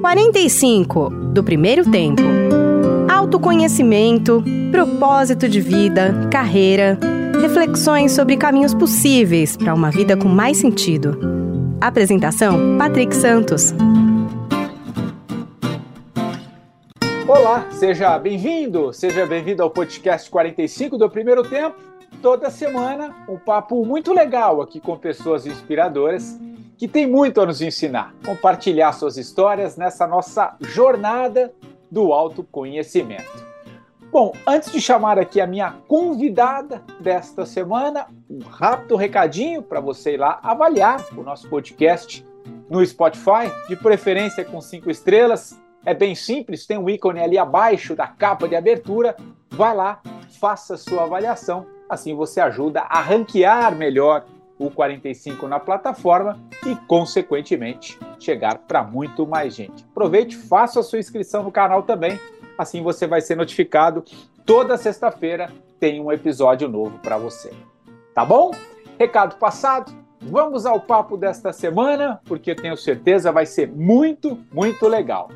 45 do primeiro tempo. Autoconhecimento, propósito de vida, carreira, reflexões sobre caminhos possíveis para uma vida com mais sentido. Apresentação: Patrick Santos. Olá, seja bem-vindo, seja bem-vindo ao podcast 45 do primeiro tempo. Toda semana, um papo muito legal aqui com pessoas inspiradoras que têm muito a nos ensinar, compartilhar suas histórias nessa nossa jornada do autoconhecimento. Bom, antes de chamar aqui a minha convidada desta semana, um rápido recadinho para você ir lá avaliar o nosso podcast no Spotify, de preferência com cinco estrelas. É bem simples, tem um ícone ali abaixo da capa de abertura. Vai lá, faça sua avaliação, assim você ajuda a ranquear melhor o 45 na plataforma e, consequentemente, chegar para muito mais gente. Aproveite, faça a sua inscrição no canal também Assim você vai ser notificado. Toda sexta-feira tem um episódio novo para você. Tá bom? Recado passado. Vamos ao papo desta semana, porque tenho certeza vai ser muito, muito legal.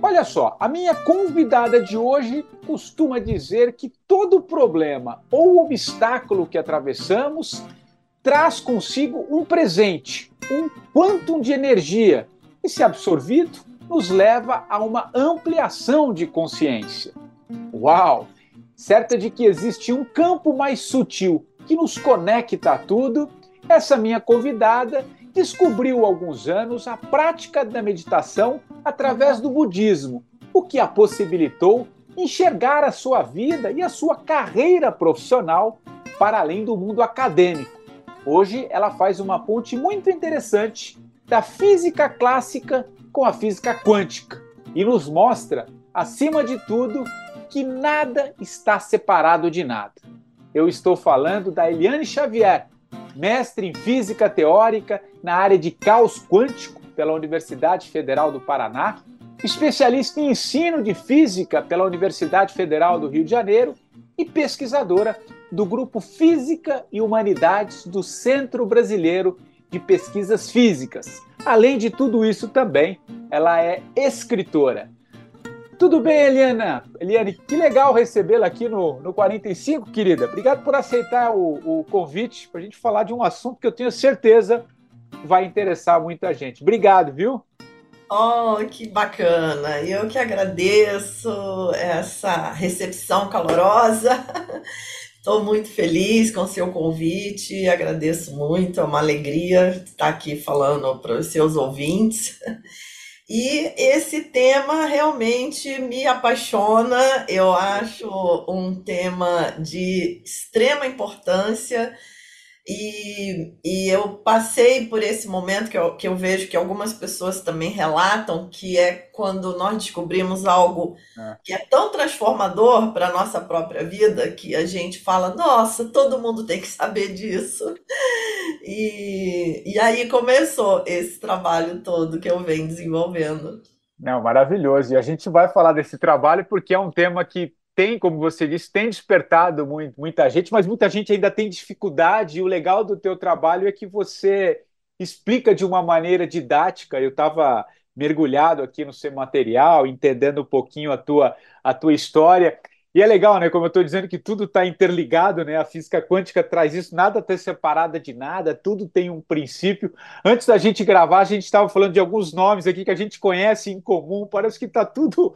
Olha só, a minha convidada de hoje costuma dizer que todo problema ou obstáculo que atravessamos traz consigo um presente, um quantum de energia, e se absorvido, nos leva a uma ampliação de consciência. Uau! Certa de que existe um campo mais sutil que nos conecta a tudo, essa minha convidada descobriu há alguns anos a prática da meditação através do budismo, o que a possibilitou enxergar a sua vida e a sua carreira profissional para além do mundo acadêmico. Hoje ela faz uma ponte muito interessante da física clássica com a física quântica e nos mostra, acima de tudo, que nada está separado de nada. Eu estou falando da Eliane Xavier, mestre em física teórica na área de caos quântico pela Universidade Federal do Paraná, especialista em ensino de física pela Universidade Federal do Rio de Janeiro e pesquisadora do grupo Física e Humanidades do Centro Brasileiro de Pesquisas Físicas, Além de tudo isso, também ela é escritora. Tudo bem, Eliana? Eliane, que legal recebê-la aqui no, no 45, querida. Obrigado por aceitar o, o convite para a gente falar de um assunto que eu tenho certeza vai interessar muita gente. Obrigado, viu? Oh, que bacana! Eu que agradeço essa recepção calorosa. Estou muito feliz com o seu convite, agradeço muito, é uma alegria estar aqui falando para os seus ouvintes. E esse tema realmente me apaixona, eu acho um tema de extrema importância e, e eu passei por esse momento que eu, que eu vejo que algumas pessoas também relatam, que é quando nós descobrimos algo é. que é tão transformador para a nossa própria vida, que a gente fala, nossa, todo mundo tem que saber disso. E, e aí começou esse trabalho todo que eu venho desenvolvendo. Não, maravilhoso. E a gente vai falar desse trabalho porque é um tema que tem, como você disse, tem despertado muito, muita gente, mas muita gente ainda tem dificuldade. E o legal do teu trabalho é que você explica de uma maneira didática. Eu estava mergulhado aqui no seu material, entendendo um pouquinho a tua, a tua história. E é legal, né? Como eu estou dizendo que tudo está interligado, né? A física quântica traz isso, nada está separado de nada, tudo tem um princípio. Antes da gente gravar, a gente estava falando de alguns nomes aqui que a gente conhece em comum, parece que está tudo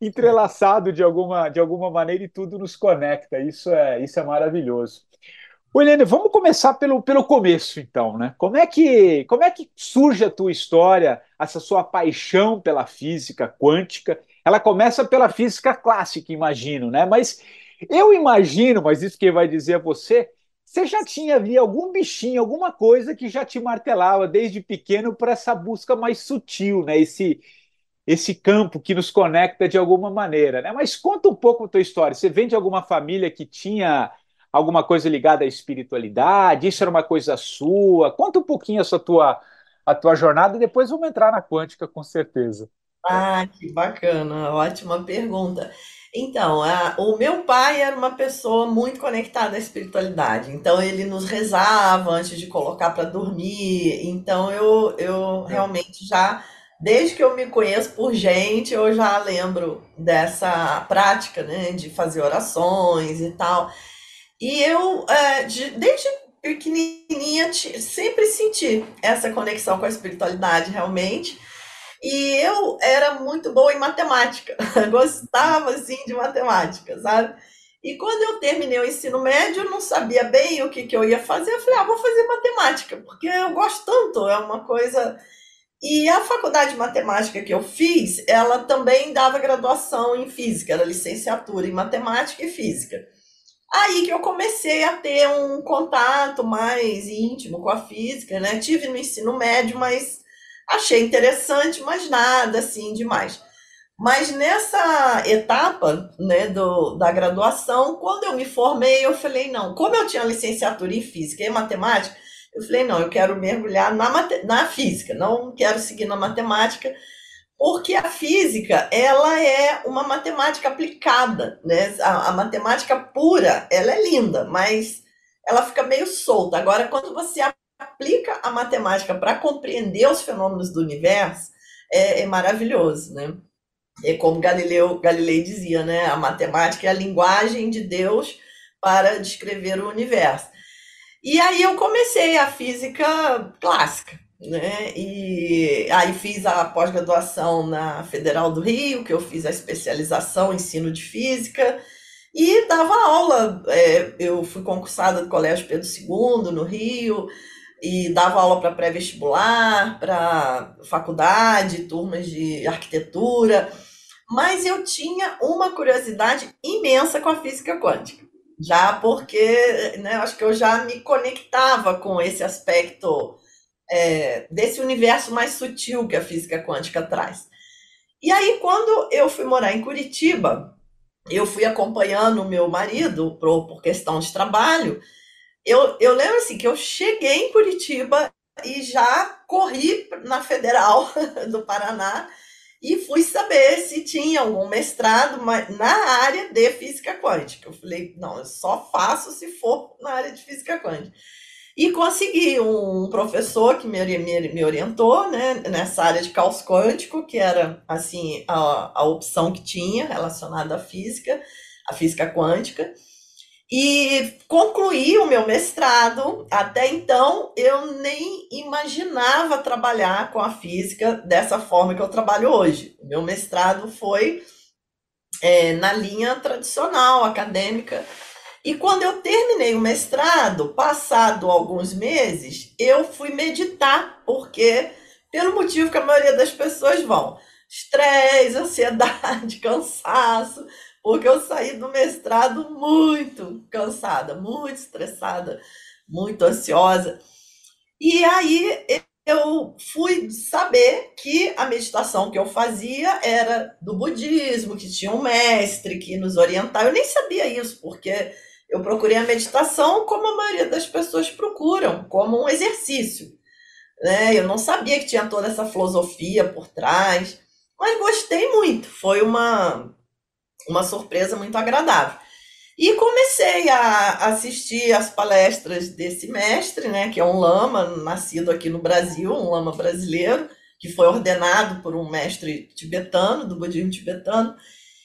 entrelaçado de alguma, de alguma maneira e tudo nos conecta. Isso é, isso é maravilhoso. Helene, vamos começar pelo, pelo começo, então, né? Como é, que, como é que surge a tua história, essa sua paixão pela física quântica? Ela começa pela física clássica, imagino, né? Mas eu imagino, mas isso quem vai dizer é você, Você já tinha ali algum bichinho, alguma coisa que já te martelava desde pequeno para essa busca mais sutil, né? Esse, esse campo que nos conecta de alguma maneira, né? Mas conta um pouco a tua história. Você vem de alguma família que tinha alguma coisa ligada à espiritualidade? Isso era uma coisa sua? Conta um pouquinho essa tua a tua jornada e depois vamos entrar na quântica com certeza. Ah, que bacana, ótima pergunta. Então, a, o meu pai era uma pessoa muito conectada à espiritualidade, então ele nos rezava antes de colocar para dormir. Então eu, eu realmente já, desde que eu me conheço por gente, eu já lembro dessa prática, né, de fazer orações e tal. E eu, é, de, desde pequenininha, sempre senti essa conexão com a espiritualidade, realmente. E eu era muito boa em matemática, gostava assim de matemática, sabe? E quando eu terminei o ensino médio, eu não sabia bem o que, que eu ia fazer. Eu falei, ah, vou fazer matemática, porque eu gosto tanto, é uma coisa. E a faculdade de matemática que eu fiz, ela também dava graduação em física, era licenciatura em matemática e física. Aí que eu comecei a ter um contato mais íntimo com a física, né? Tive no ensino médio, mas achei interessante, mas nada assim demais. Mas nessa etapa né, do, da graduação, quando eu me formei, eu falei, não, como eu tinha licenciatura em física e matemática, eu falei, não, eu quero mergulhar na, na física, não quero seguir na matemática, porque a física, ela é uma matemática aplicada, né? A, a, matemática pura, ela é linda, mas ela fica meio solta. Agora, quando você aplica a matemática para compreender os fenômenos do universo, é, é, maravilhoso, né? É como Galileu, Galilei dizia, né? A matemática é a linguagem de Deus para descrever o universo. E aí eu comecei a física clássica, né? E aí fiz a pós-graduação na Federal do Rio, que eu fiz a especialização em ensino de física e dava aula. É, eu fui concursada do Colégio Pedro II no Rio e dava aula para pré-vestibular, para faculdade, turmas de arquitetura. Mas eu tinha uma curiosidade imensa com a física quântica. Já porque, né, acho que eu já me conectava com esse aspecto é, desse universo mais sutil que a física quântica traz. E aí, quando eu fui morar em Curitiba, eu fui acompanhando o meu marido por, por questão de trabalho. Eu, eu lembro assim que eu cheguei em Curitiba e já corri na Federal do Paraná e fui saber se tinha algum mestrado na área de física quântica. Eu falei, não, eu só faço se for na área de física quântica. E consegui um professor que me, me, me orientou né, nessa área de caos quântico, que era assim a, a opção que tinha relacionada à física, à física quântica. E concluí o meu mestrado. Até então, eu nem imaginava trabalhar com a física dessa forma que eu trabalho hoje. O meu mestrado foi é, na linha tradicional, acadêmica, e quando eu terminei o mestrado, passado alguns meses, eu fui meditar, porque, pelo motivo que a maioria das pessoas vão, estresse, ansiedade, cansaço, porque eu saí do mestrado muito cansada, muito estressada, muito ansiosa. E aí eu fui saber que a meditação que eu fazia era do budismo, que tinha um mestre que nos orientava. Eu nem sabia isso, porque eu procurei a meditação como a maioria das pessoas procuram, como um exercício. Né? Eu não sabia que tinha toda essa filosofia por trás, mas gostei muito. Foi uma, uma surpresa muito agradável. E comecei a assistir as palestras desse mestre, né, que é um lama nascido aqui no Brasil, um lama brasileiro, que foi ordenado por um mestre tibetano, do budismo tibetano.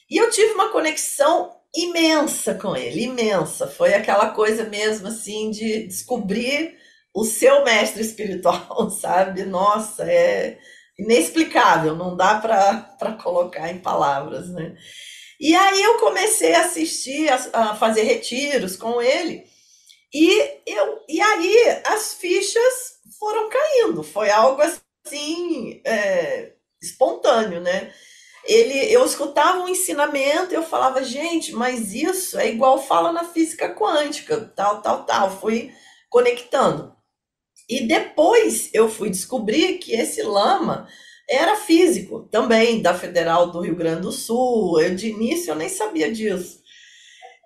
E eu tive uma conexão imensa com ele, imensa. Foi aquela coisa mesmo assim de descobrir o seu mestre espiritual, sabe? Nossa, é inexplicável, não dá para colocar em palavras, né? E aí eu comecei a assistir, a, a, fazer retiros com ele, e, eu, e aí as fichas foram caindo, foi algo assim é, espontâneo, né? ele, eu escutava um ensinamento e eu falava, gente, mas isso é igual fala na física quântica, tal, tal, tal. Fui conectando. E depois eu fui descobrir que esse lama era físico também, da Federal do Rio Grande do Sul. Eu, de início eu nem sabia disso.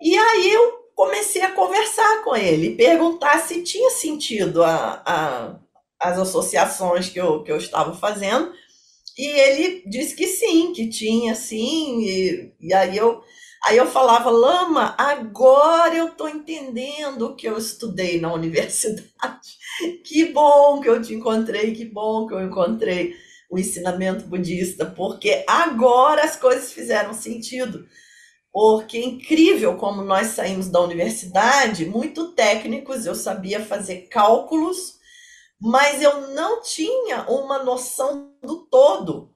E aí eu comecei a conversar com ele, perguntar se tinha sentido a, a, as associações que eu, que eu estava fazendo. E ele disse que sim, que tinha sim. E, e aí eu aí eu falava, Lama, agora eu estou entendendo o que eu estudei na universidade. Que bom que eu te encontrei, que bom que eu encontrei o ensinamento budista, porque agora as coisas fizeram sentido. Porque é incrível como nós saímos da universidade, muito técnicos, eu sabia fazer cálculos mas eu não tinha uma noção do todo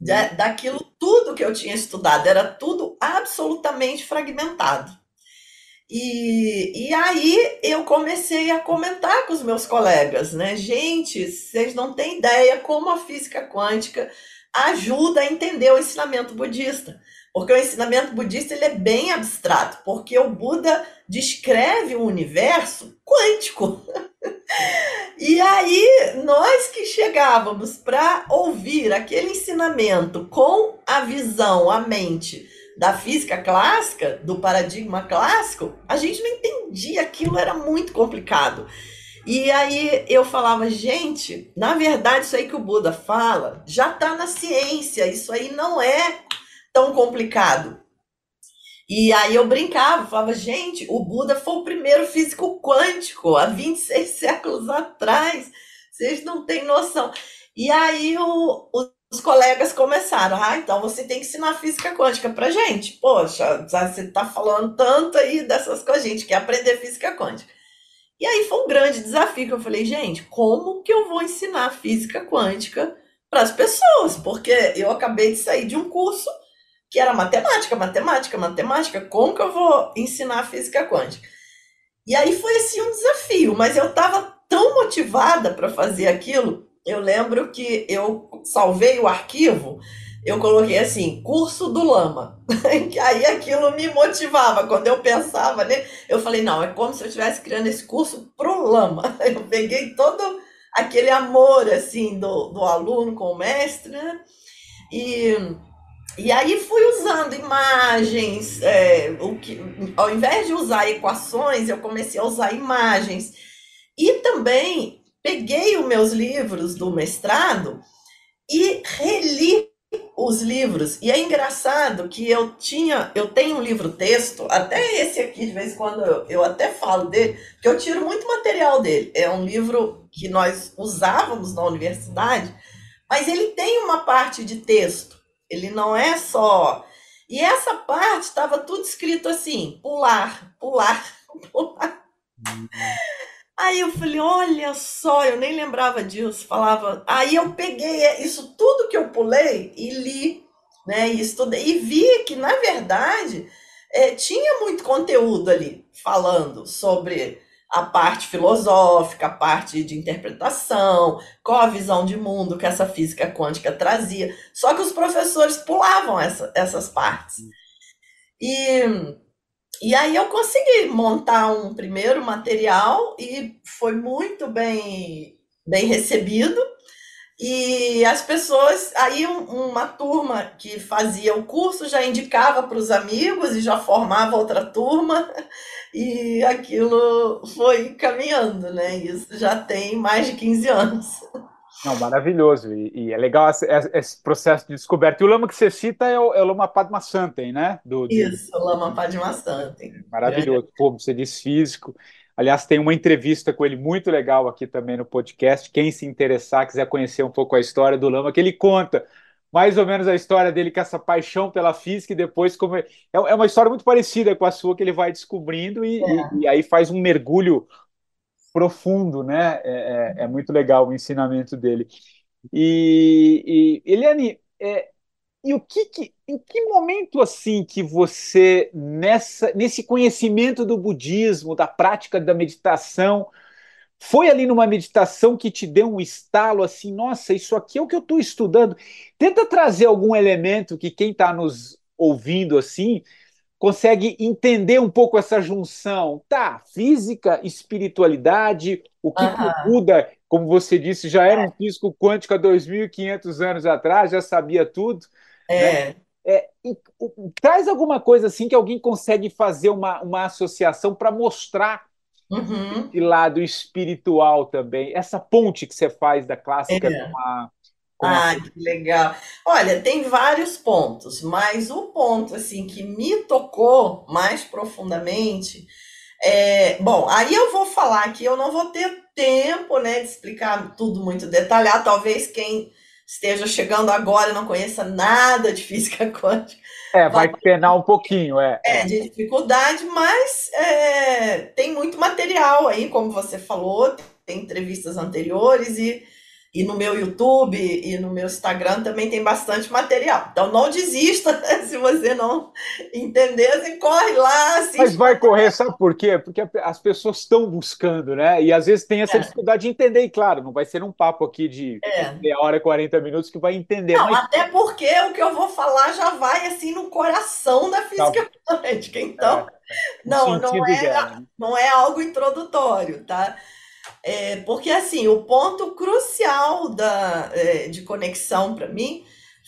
da, daquilo tudo que eu tinha estudado, era tudo absolutamente fragmentado. E, e aí eu comecei a comentar com os meus colegas, né? Gente, vocês não têm ideia como a física quântica ajuda a entender o ensinamento budista. Porque o ensinamento budista ele é bem abstrato, porque o Buda descreve o universo quântico. e aí, nós que chegávamos para ouvir aquele ensinamento com a visão, a mente da física clássica, do paradigma clássico, a gente não entendia, aquilo era muito complicado. E aí eu falava, gente, na verdade, isso aí que o Buda fala já está na ciência, isso aí não é tão complicado. E aí eu brincava, falava, gente, o Buda foi o primeiro físico quântico há 26 séculos atrás. Vocês não têm noção. E aí o, os colegas começaram, ah, então você tem que ensinar física quântica pra gente. Poxa, você tá falando tanto aí dessas coisas, a gente quer aprender física quântica. E aí foi um grande desafio que eu falei, gente, como que eu vou ensinar física quântica para as pessoas? Porque eu acabei de sair de um curso que era matemática, matemática, matemática. Como que eu vou ensinar física quântica? E aí foi assim um desafio, mas eu estava tão motivada para fazer aquilo. Eu lembro que eu salvei o arquivo, eu coloquei assim, curso do Lama. aí aquilo me motivava. Quando eu pensava, né? Eu falei, não, é como se eu estivesse criando esse curso pro Lama. Eu peguei todo aquele amor assim do, do aluno com o mestre, né? E e aí fui usando imagens, é, o que, ao invés de usar equações, eu comecei a usar imagens. E também peguei os meus livros do mestrado e reli os livros. E é engraçado que eu tinha, eu tenho um livro texto, até esse aqui de vez em quando eu, eu até falo dele, que eu tiro muito material dele. É um livro que nós usávamos na universidade, mas ele tem uma parte de texto. Ele não é só. E essa parte estava tudo escrito assim: pular, pular, pular. Aí eu falei, olha só, eu nem lembrava disso, falava. Aí eu peguei isso tudo que eu pulei e li, né? E estudei e vi que, na verdade, é, tinha muito conteúdo ali falando sobre a parte filosófica, a parte de interpretação, qual a visão de mundo que essa física quântica trazia. Só que os professores pulavam essa, essas partes. E, e aí eu consegui montar um primeiro material e foi muito bem, bem recebido. E as pessoas, aí uma turma que fazia o curso já indicava para os amigos e já formava outra turma, e aquilo foi caminhando, né? Isso já tem mais de 15 anos. Não, maravilhoso, e, e é legal esse, esse, processo de descoberta. E o lama que você cita é o, é o Lama Padma Santen, né? Do, Isso, o Lama Padma Santen. Maravilhoso, pô, você diz físico, Aliás, tem uma entrevista com ele muito legal aqui também no podcast. Quem se interessar, quiser conhecer um pouco a história do Lama, que ele conta mais ou menos a história dele com essa paixão pela física e depois como é, é uma história muito parecida com a sua que ele vai descobrindo e, é. e, e aí faz um mergulho profundo, né? É, é, é muito legal o ensinamento dele. E, e Eliane, é, e o que, que, em que momento assim que você nessa nesse conhecimento do budismo, da prática da meditação, Foi ali numa meditação que te deu um estalo assim, nossa, isso aqui é o que eu estou estudando. Tenta trazer algum elemento que quem está nos ouvindo assim consegue entender um pouco essa junção. Tá, física, espiritualidade, o que, uhum. que muda, como você disse, já era um físico quântico há 2.500 anos atrás, já sabia tudo. É. Né? É, e, traz alguma coisa assim que alguém consegue fazer uma, uma associação para mostrar uhum. esse lado espiritual também, essa ponte que você faz da clássica é. com a. Ah, que legal. Olha, tem vários pontos, mas o ponto assim que me tocou mais profundamente é, bom, aí eu vou falar que eu não vou ter tempo, né, de explicar tudo muito detalhado. Talvez quem esteja chegando agora e não conheça nada de física quântica. É, vai, vai penar um pouquinho, é. É, de dificuldade, mas é, tem muito material aí, como você falou, tem entrevistas anteriores e e no meu YouTube e no meu Instagram também tem bastante material. Então não desista se você não entender, você corre lá. Mas vai correr, sabe por quê? Porque as pessoas estão buscando, né? E às vezes tem essa é. dificuldade de entender, e claro, não vai ser um papo aqui de é. meia hora, 40 minutos que vai entender. Não, mas... até porque o que eu vou falar já vai assim no coração da física tá. quântica. Então, é. não, não é, né? não é algo introdutório, tá? É, porque, assim, o ponto crucial da, é, de conexão para mim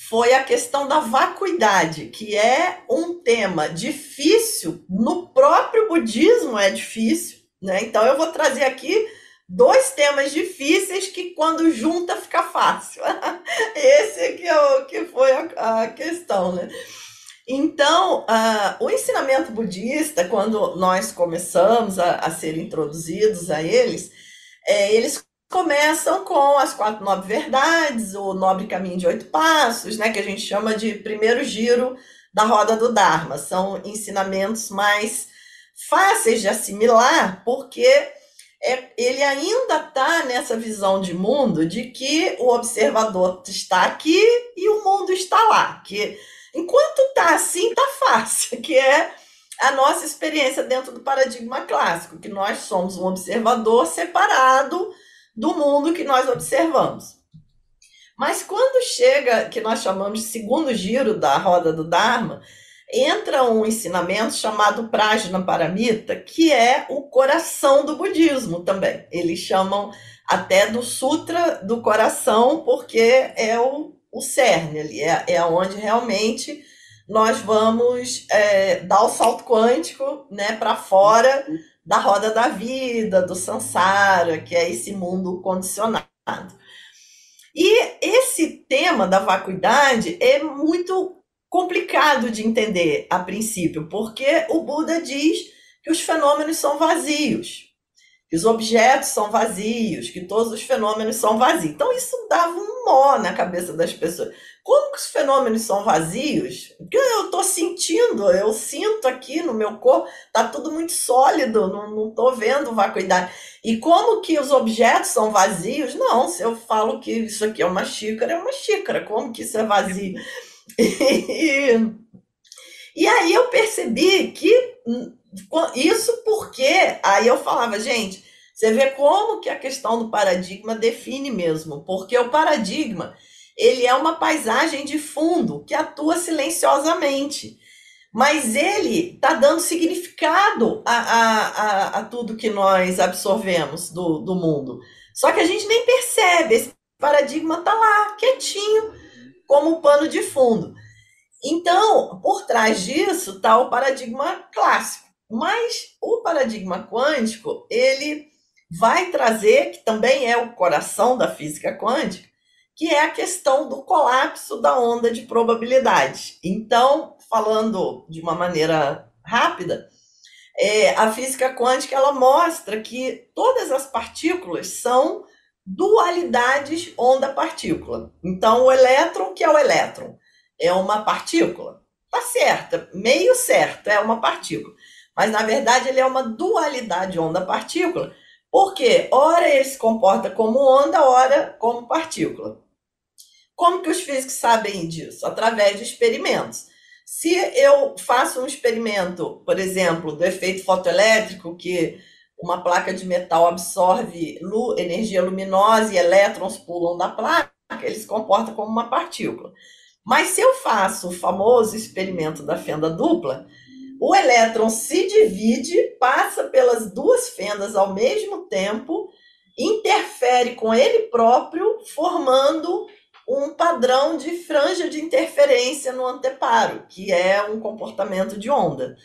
foi a questão da vacuidade, que é um tema difícil, no próprio budismo é difícil, né? Então eu vou trazer aqui dois temas difíceis que quando junta fica fácil. Esse que, é o, que foi a, a questão, né? Então, uh, o ensinamento budista, quando nós começamos a, a ser introduzidos a eles, é, eles começam com as quatro nove verdades, o nobre caminho de oito passos, né, que a gente chama de primeiro giro da roda do Dharma. São ensinamentos mais fáceis de assimilar, porque é, ele ainda está nessa visão de mundo de que o observador está aqui e o mundo está lá. Que enquanto está assim, está fácil, que é a nossa experiência dentro do paradigma clássico, que nós somos um observador separado do mundo que nós observamos. Mas quando chega, que nós chamamos de segundo giro da roda do Dharma, entra um ensinamento chamado Prajna Paramita, que é o coração do budismo também. Eles chamam até do Sutra do Coração, porque é o, o cerne ali, é, é onde realmente nós vamos é, dar o salto quântico né, para fora da roda da vida, do samsara, que é esse mundo condicionado. E esse tema da vacuidade é muito complicado de entender a princípio, porque o Buda diz que os fenômenos são vazios, que os objetos são vazios, que todos os fenômenos são vazios. Então isso dava um nó na cabeça das pessoas. Como que os fenômenos são vazios? Porque eu estou sentindo, eu sinto aqui no meu corpo, tá tudo muito sólido, não estou vendo vacuidade. E como que os objetos são vazios? Não, se eu falo que isso aqui é uma xícara, é uma xícara. Como que isso é vazio? E, e aí eu percebi que isso porque aí eu falava, gente, você vê como que a questão do paradigma define mesmo, porque o paradigma ele é uma paisagem de fundo que atua silenciosamente. Mas ele está dando significado a, a, a, a, tudo que nós absorvemos do, do mundo. Só que a gente nem percebe, esse paradigma está lá, quietinho, como pano de fundo. Então, por trás disso está o paradigma clássico. Mas o paradigma quântico, ele vai trazer, que também é o coração da física quântica, que é a questão do colapso da onda de probabilidade. Então, falando de uma maneira rápida, é, a física quântica ela mostra que todas as partículas são dualidades onda-partícula. Então, o elétron, que é o elétron, é uma partícula. Tá certa, meio certo, é uma partícula. Mas, na verdade, ele é uma dualidade onda-partícula, porque, ora, ele se comporta como onda, ora, como partícula. Como que os físicos sabem disso? Através de experimentos. Se eu faço um experimento, por exemplo, do efeito fotoelétrico, que uma placa de metal absorve energia luminosa e elétrons pulam da placa, ele se comporta como uma partícula. Mas se eu faço o famoso experimento da fenda dupla, o elétron se divide, passa pelas duas fendas ao mesmo tempo, interfere com ele próprio, formando um padrão de franja de interferência no anteparo, que é um comportamento de onda.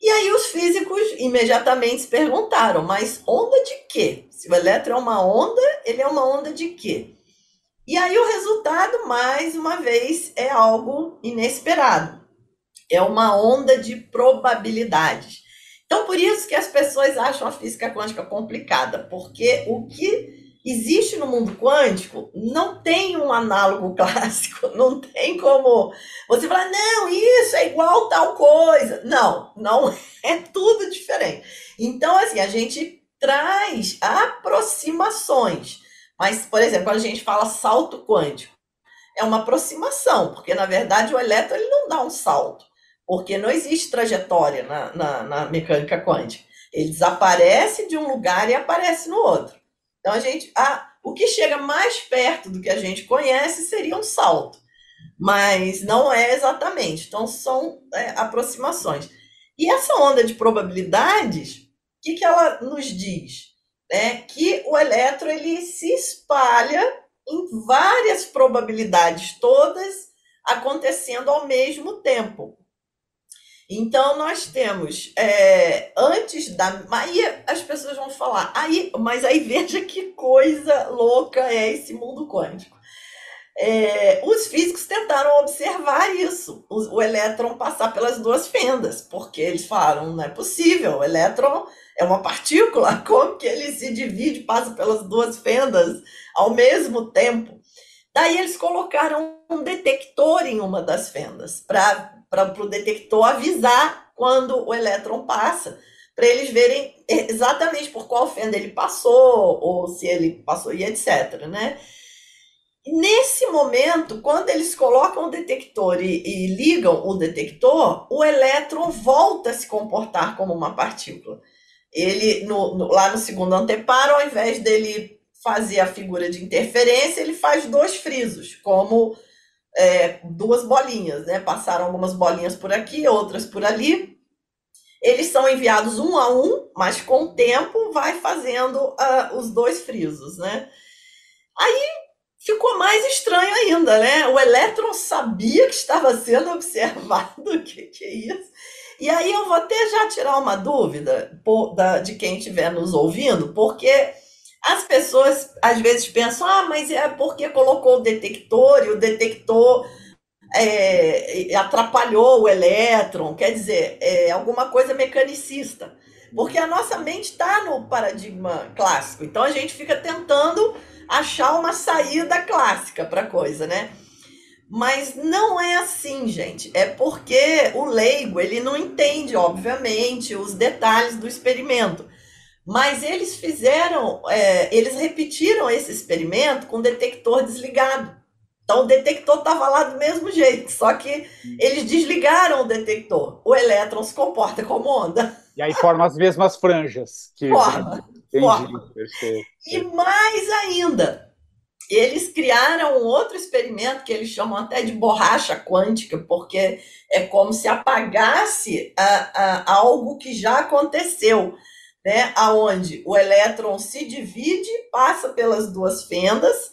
E aí os físicos imediatamente se perguntaram, mas onda de quê? Se o elétron é uma onda, ele é uma onda de quê? E aí o resultado, mais uma vez, é algo inesperado. É uma onda de probabilidades. Então, por isso que as pessoas acham a física quântica complicada, porque o que existe no mundo quântico não tem um análogo clássico, não tem como você falar, não, isso é igual tal coisa. Não, não é tudo diferente. Então, assim, a gente traz aproximações. Mas, por exemplo, quando a gente fala salto quântico, é uma aproximação, porque na verdade o elétron ele não dá um salto, porque não existe trajetória na, na, na mecânica quântica. Ele desaparece de um lugar e aparece no outro. Então a gente, ah, o que chega mais perto do que a gente conhece seria um salto, mas não é exatamente. Então são é, aproximações. E essa onda de probabilidades, o que, que ela nos diz? É que o elétron ele se espalha em várias probabilidades, todas acontecendo ao mesmo tempo. Então, nós temos, é, antes da. Aí as pessoas vão falar, aí, mas aí veja que coisa louca é esse mundo quântico. É, os físicos tentaram observar isso, o, o, elétron passar pelas duas fendas, porque eles falaram, não é possível, o elétron é uma partícula, como que ele se divide, passa pelas duas fendas ao mesmo tempo? Daí eles colocaram um detector em uma das fendas, para para o detector avisar quando o elétron passa, para eles verem exatamente por qual fenda ele passou, ou se ele passou e etc. Né? Nesse momento, quando eles colocam o detector e, e ligam o detector, o elétron volta a se comportar como uma partícula. Ele, no, no, lá no segundo anteparo, ao invés dele fazer a figura de interferência, ele faz dois frisos, como é, duas bolinhas, né? Passaram algumas bolinhas por aqui, outras por ali. Eles são enviados um a um, mas com o tempo vai fazendo uh, os dois frisos, né? Aí ficou mais estranho ainda, né? O elétron sabia que estava sendo observado, o que, que é isso? E aí eu vou até já tirar uma dúvida de quem estiver nos ouvindo, porque as pessoas às vezes pensam, ah, mas é porque colocou o detector e o detector é, atrapalhou o elétron, quer dizer, é alguma coisa mecanicista. Porque a nossa mente está no paradigma clássico, então a gente fica tentando achar uma saída clássica para a coisa, né? Mas não é assim, gente. É porque o leigo ele não entende, obviamente, os detalhes do experimento. Mas eles fizeram, é, eles repetiram esse experimento com o detector desligado. Então o detector estava lá do mesmo jeito, só que eles desligaram o detector. O elétron se comporta como onda. E aí forma as mesmas franjas. Que... Forma, forma. E mais ainda, eles criaram um outro experimento que eles chamam até de borracha quântica, porque é como se apagasse a, a, algo que já aconteceu né, aonde o elétron se divide, passa pelas duas fendas,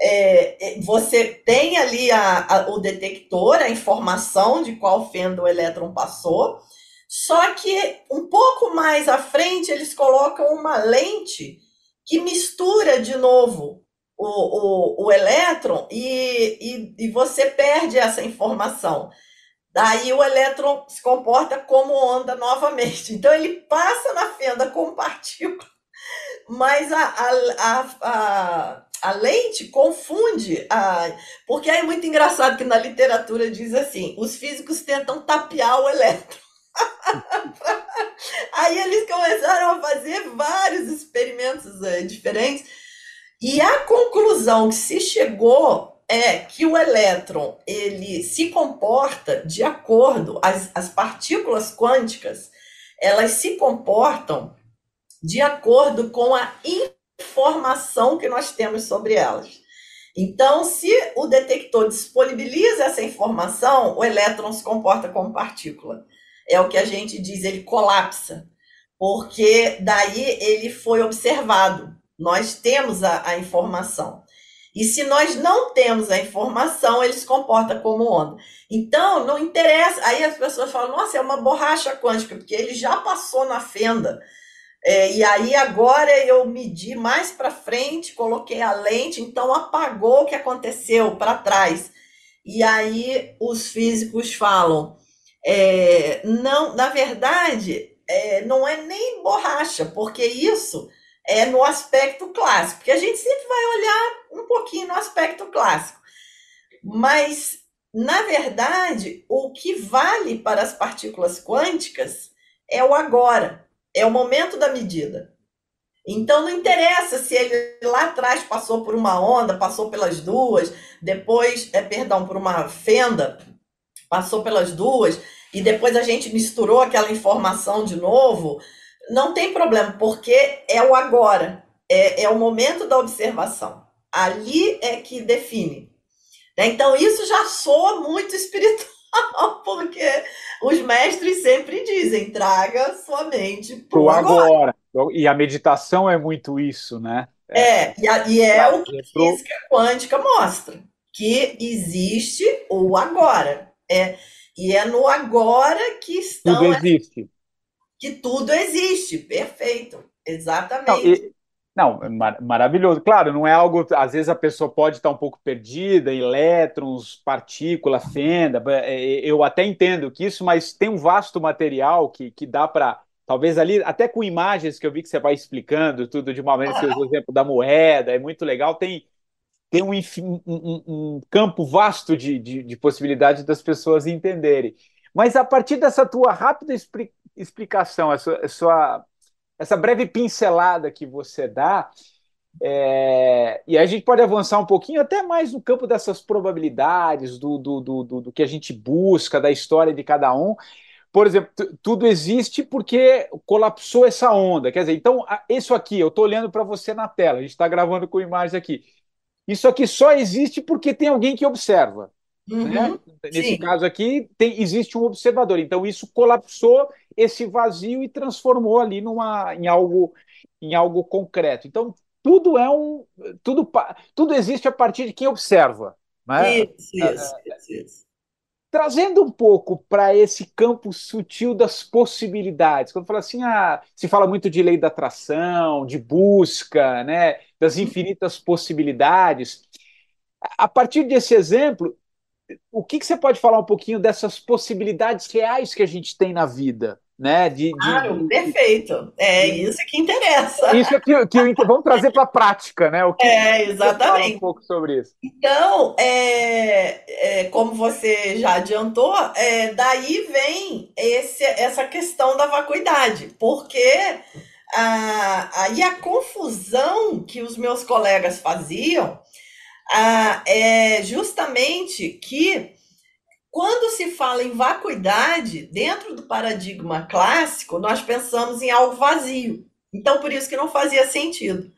é, é, você tem ali a, a, o detector, a informação de qual fenda o elétron passou, só que um pouco mais à frente eles colocam uma lente que mistura de novo o, o, o elétron e, e, e você perde essa informação. Daí o elétron se comporta como onda novamente. Então ele passa na fenda com partícula, mas a, a, a, a, lente confunde. A, porque é muito engraçado que na literatura diz assim: os físicos tentam tapear o elétron. Aí eles começaram a fazer vários experimentos é, diferentes. E a conclusão que se chegou é que o elétron ele se comporta de acordo as, as partículas quânticas elas se comportam de acordo com a informação que nós temos sobre elas. Então, se o detector disponibiliza essa informação, o elétron se comporta como partícula. É o que a gente diz, ele colapsa, porque daí ele foi observado. Nós temos a, a informação. E se nós não temos a informação, ele se comporta como onda. Então, não interessa. Aí as pessoas falam, nossa, é uma borracha quântica, porque ele já passou na fenda. É, e aí agora eu medi mais para frente, coloquei a lente, então apagou o que aconteceu para trás. E aí os físicos falam, é, não, na verdade, é, não é nem borracha, porque isso é no aspecto clássico, porque a gente sempre vai olhar um pouquinho no aspecto clássico. Mas, na verdade, o que vale para as partículas quânticas é o agora, é o momento da medida. Então não interessa se ele lá atrás passou por uma onda, passou pelas duas, depois, é, perdão, por uma fenda, passou pelas duas, e depois a gente misturou aquela informação de novo não tem problema, porque é o agora, é, é o momento da observação. Ali é que define. Né? Então, isso já soa muito espiritual, porque os mestres sempre dizem: traga sua mente para o agora. agora. E a meditação é muito isso, né? É, é e, a, e é o que a física quântica mostra: que existe o agora. É, e é no agora que estão. Tudo existe que tudo existe. Perfeito. Exatamente. Não, e, não mar maravilhoso. Claro, não é algo. Às vezes a pessoa pode estar um pouco perdida, elétrons, partícula, fenda. É, é, eu até entendo que isso, mas tem um vasto material que, que dá para. Talvez ali, até com imagens que eu vi que você vai explicando tudo de uma maneira, ah. o exemplo da moeda, é muito legal. Tem, tem um, um, um campo vasto de, de, de possibilidades das pessoas entenderem. Mas a partir dessa tua rápida explicação, essa, sua, essa breve pincelada que você dá, é, e a gente pode avançar um pouquinho até mais no campo dessas probabilidades, do, do, do, do, que a gente busca, da história de cada um. Por exemplo, tudo existe porque colapsou essa onda. Quer dizer, então, isso aqui, eu estou olhando para você na tela, a gente está gravando com imagens aqui. Isso aqui só existe porque tem alguém que observa. Uhum, né? Nesse sim. caso aqui, tem, existe um observador. Então, isso colapsou esse vazio e transformou ali numa, em, algo, em algo concreto. Então, tudo é um. Tudo, tudo existe a partir de quem observa. Né? Isso, isso, isso, isso. Trazendo um pouco para esse campo sutil das possibilidades, quando fala assim, ah, se fala muito de lei da atração, de busca, né, das infinitas possibilidades. A partir desse exemplo, o que, que você pode falar um pouquinho dessas possibilidades reais que a gente tem na vida? Né, de, claro, de, perfeito. É isso que interessa. Isso é que, que vamos trazer para a prática, né? O que é, exatamente. um pouco sobre isso. Então, é, é, como você já adiantou, é, daí vem esse, essa questão da vacuidade, porque a, aí a confusão que os meus colegas faziam ah, é justamente que quando se fala em vacuidade, dentro do paradigma clássico, nós pensamos em algo vazio. Então, por isso que não fazia sentido.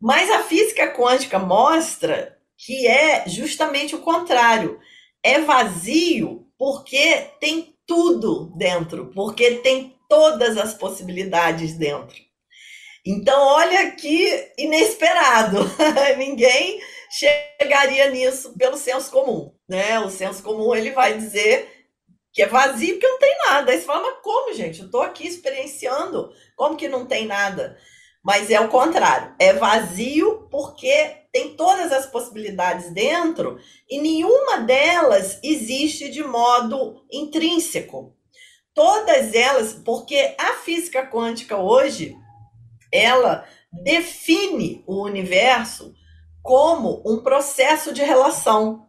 Mas a física quântica mostra que é justamente o contrário. É vazio porque tem tudo dentro, porque tem todas as possibilidades dentro. Então, olha que inesperado. Ninguém chegaria nisso pelo senso comum, né? O senso comum ele vai dizer que é vazio porque não tem nada. Aí você fala, mas como, gente? Eu estou aqui experienciando, como que não tem nada? Mas é o contrário, é vazio porque tem todas as possibilidades dentro e nenhuma delas existe de modo intrínseco. Todas elas, porque a física quântica hoje, ela define o universo como um processo de relação.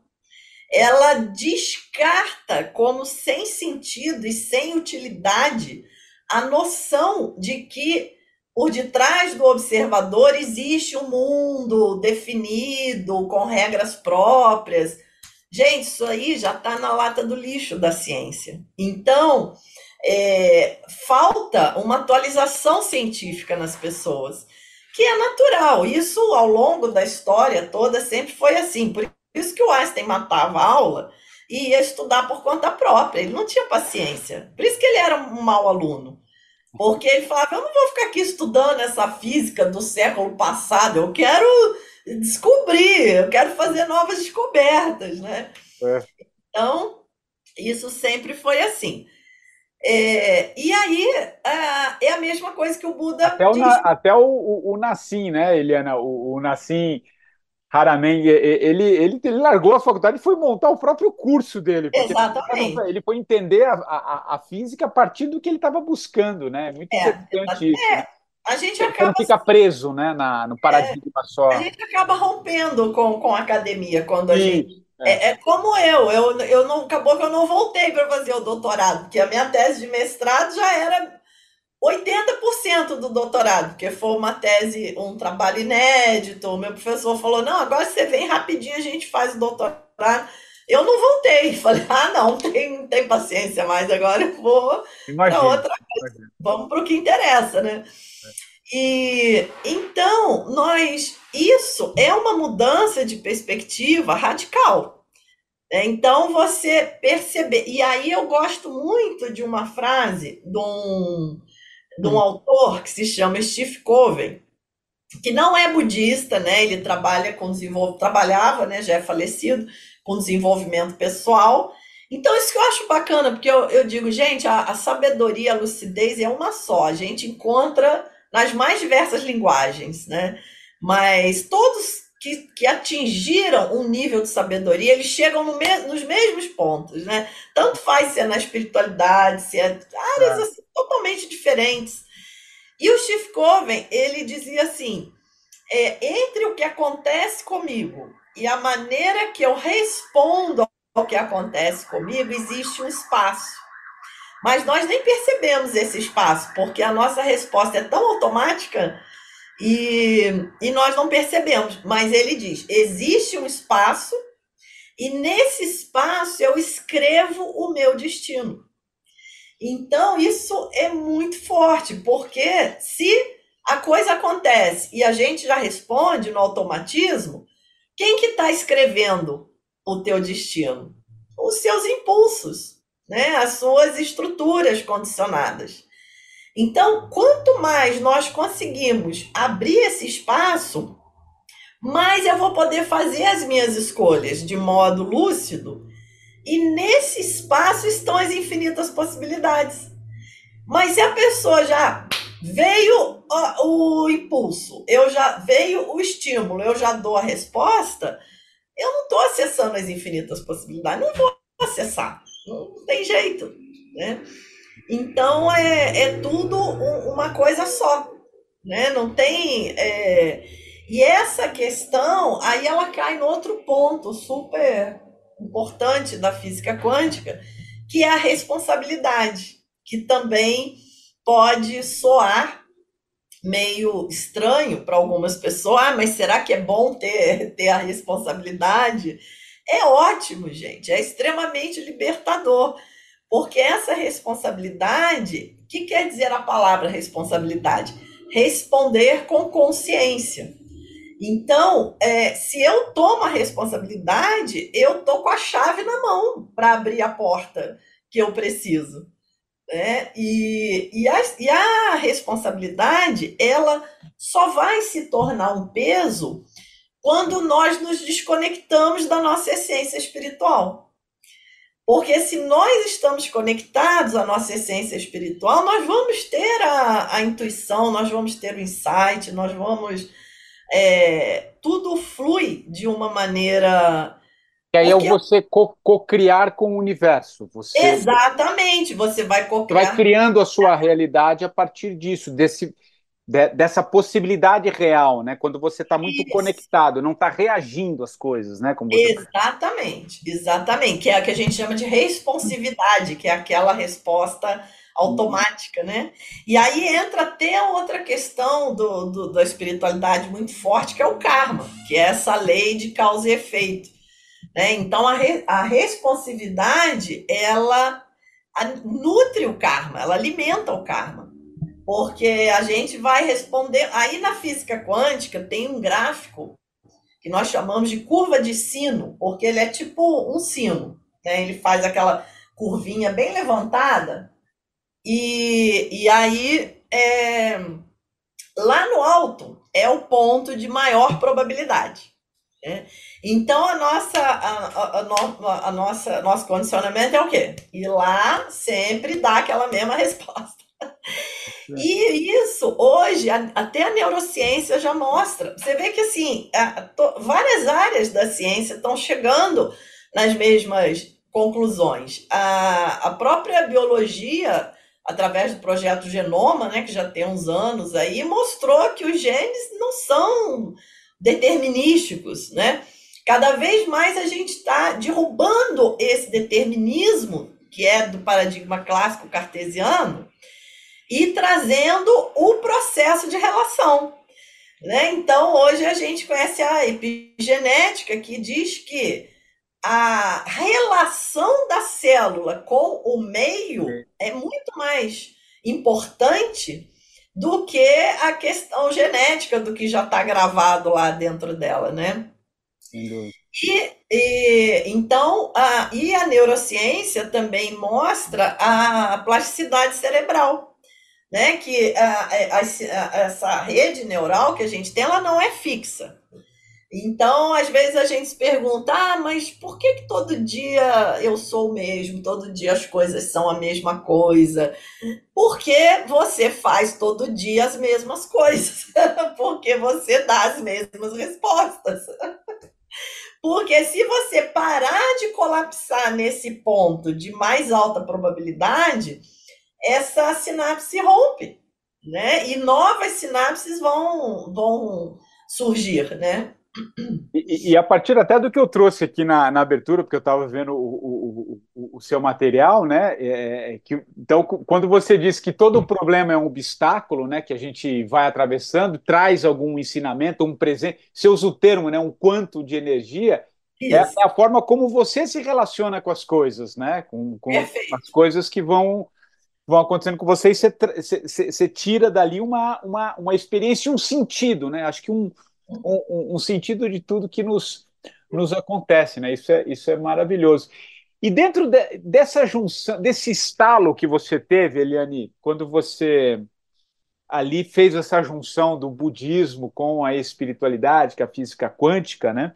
Ela descarta como sem sentido e sem utilidade a noção de que por detrás do observador existe um mundo definido, com regras próprias. Gente, isso aí já está na lata do lixo da ciência. Então, é, falta uma atualização científica nas pessoas, que é natural. Isso ao longo da história toda sempre foi assim. Por isso que o Einstein matava a aula e ia estudar por conta própria. Ele não tinha paciência. Por isso que ele era um mau aluno. Porque ele falava: eu não vou ficar aqui estudando essa física do século passado, eu quero descobrir, eu quero fazer novas descobertas, né? É. Então, isso sempre foi assim. É, e aí é, é, a mesma coisa que o Buda até diz. O, até o, o, o Nassim, né, Eliana? O, o Nassim Haramein, ele, ele, ele largou a faculdade e foi montar o próprio curso dele. Exatamente. Ele foi entender a, a, a, física a partir do que ele estava buscando, né? Muito é, interessante isso. É. Né? A gente acaba. Não fica preso né, na, no paradigma é, só. A gente acaba rompendo com, com a academia quando a gente. É. é. é. como eu, eu, eu não acabou que eu não voltei para fazer o doutorado, porque a minha tese de mestrado já era 80% do doutorado, porque foi uma tese, um trabalho inédito. O meu professor falou: não, agora você vem rapidinho, a gente faz o doutorado. Eu não voltei. Falei: ah, não, tem, tem paciência mais, agora eu vou para outra coisa. Imagina. Vamos para o que interessa, né? E então, nós, isso é uma mudança de perspectiva radical. É, então, você perceber. E aí, eu gosto muito de uma frase de um de um autor que se chama Steve Covey, que não é budista, né? Ele trabalha com desenvolvimento, trabalhava, né? Já é falecido, com desenvolvimento pessoal. Então, isso que eu acho bacana, porque eu, eu digo, gente, a, a sabedoria, a lucidez é uma só. A gente encontra nas mais diversas linguagens, né? Mas todos que, que atingiram um nível de sabedoria, eles chegam no me nos mesmos pontos, né? Tanto faz se é na espiritualidade, se é áreas é. assim, totalmente diferentes. E o Steve Coven, ele dizia assim, é, entre o que acontece comigo e a maneira que eu respondo ao que acontece comigo, existe um espaço. Mas nós nem percebemos esse espaço, porque a nossa resposta é tão automática e, e nós não percebemos, mas ele diz: existe um espaço, e nesse espaço eu escrevo o meu destino. Então, isso é muito forte, porque se a coisa acontece e a gente já responde no automatismo, quem que está escrevendo o teu destino? Os seus impulsos, né? as suas estruturas condicionadas. Então, quanto mais nós conseguimos abrir esse espaço, mais eu vou poder fazer as minhas escolhas de modo lúcido. E nesse espaço estão as infinitas possibilidades. Mas se a pessoa já veio o impulso, eu já veio o estímulo, eu já dou a resposta, eu não estou acessando as infinitas possibilidades, não vou acessar, não tem jeito, né? Então é, é tudo uma coisa só, né? Não tem. É... E essa questão, aí ela cai no outro ponto super importante da física quântica, que é a responsabilidade, que também pode soar meio estranho para algumas pessoas, ah, mas será que é bom ter, ter a responsabilidade? É ótimo, gente, é extremamente libertador. Porque essa responsabilidade, o que quer dizer a palavra responsabilidade? Responder com consciência. Então, é, se eu tomo a responsabilidade, eu tô com a chave na mão para abrir a porta que eu preciso. Né? E, e, a, e a responsabilidade, ela só vai se tornar um peso quando nós nos desconectamos da nossa essência espiritual. Porque se nós estamos conectados à nossa essência espiritual, nós vamos ter a, a intuição, nós vamos ter o insight, nós vamos. É, tudo flui de uma maneira. E aí é você co-criar co com o universo. Você, Exatamente, você vai co-criar. Vai criando a sua realidade a partir disso, desse, de, dessa possibilidade real, né? Quando você está muito Isso. conectado, não está reagindo às coisas, né? Como você... Exatamente, exatamente. Que é a que a gente chama de responsividade, que é aquela resposta automática, né? E aí entra até a outra questão do, do, da espiritualidade muito forte, que é o karma, que é essa lei de causa e efeito. Né? Então, a, re, a responsividade, ela nutre o karma, ela alimenta o karma. Porque a gente vai responder. Aí na física quântica tem um gráfico que nós chamamos de curva de sino, porque ele é tipo um sino. Né? Ele faz aquela curvinha bem levantada, e, e aí é, lá no alto é o ponto de maior probabilidade. Né? Então a nossa, a, a, a, a, nossa, nosso condicionamento é o quê? Ir lá sempre dar aquela mesma resposta. E isso, hoje, até a neurociência já mostra. Você vê que, assim, várias áreas da ciência estão chegando nas mesmas conclusões. A, a própria biologia, através do projeto Genoma, né, que já tem uns anos aí, mostrou que os genes não são determinísticos, né? Cada vez mais a gente está derrubando esse determinismo, que é do paradigma clássico cartesiano, e trazendo o processo de relação. Né? Então, hoje a gente conhece a epigenética, que diz que a relação da célula com o meio é muito mais importante do que a questão genética do que já está gravado lá dentro dela, né? E, e, então, a, e a neurociência também mostra a plasticidade cerebral, né? Que a, a, a, essa rede neural que a gente tem, ela não é fixa. Então, às vezes a gente se pergunta, ah, mas por que, que todo dia eu sou o mesmo? Todo dia as coisas são a mesma coisa? Porque você faz todo dia as mesmas coisas. Porque você dá as mesmas respostas. Porque se você parar de colapsar nesse ponto de mais alta probabilidade, essa sinapse rompe, né? E novas sinapses vão, vão surgir, né? E, e, a partir até do que eu trouxe aqui na, na abertura, porque eu estava vendo o, o, o, o, seu material, né? É, é, que, então, quando você diz que todo problema é um obstáculo, né? Que a gente vai atravessando, traz algum ensinamento, um presente. Você usa o termo, né? Um quanto de energia. É, é, a forma como você se relaciona com as coisas, né? Com, com as coisas que vão vão acontecendo com você e você, você, você tira dali uma, uma, uma experiência, um sentido, né? Acho que um, um, um, sentido de tudo que nos, nos acontece, né? Isso é, isso é maravilhoso. E dentro de, dessa junção, desse estalo que você teve, Eliane, quando você ali fez essa junção do budismo com a espiritualidade, que é a física quântica, né?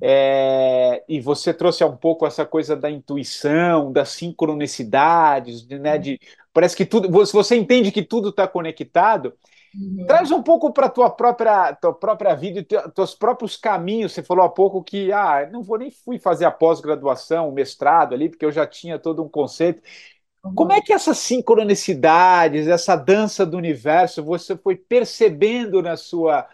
É, e você trouxe um pouco essa coisa da intuição, das sincronicidades, né? De, parece que tudo, você entende que tudo está conectado. Uhum. Traz um pouco para a tua própria, tua própria vida e teus próprios caminhos. Você falou há pouco que ah, não vou nem fui fazer a pós-graduação, o mestrado ali, porque eu já tinha todo um conceito. Uhum. Como é que essas sincronicidades, essa dança do universo, você foi percebendo na sua,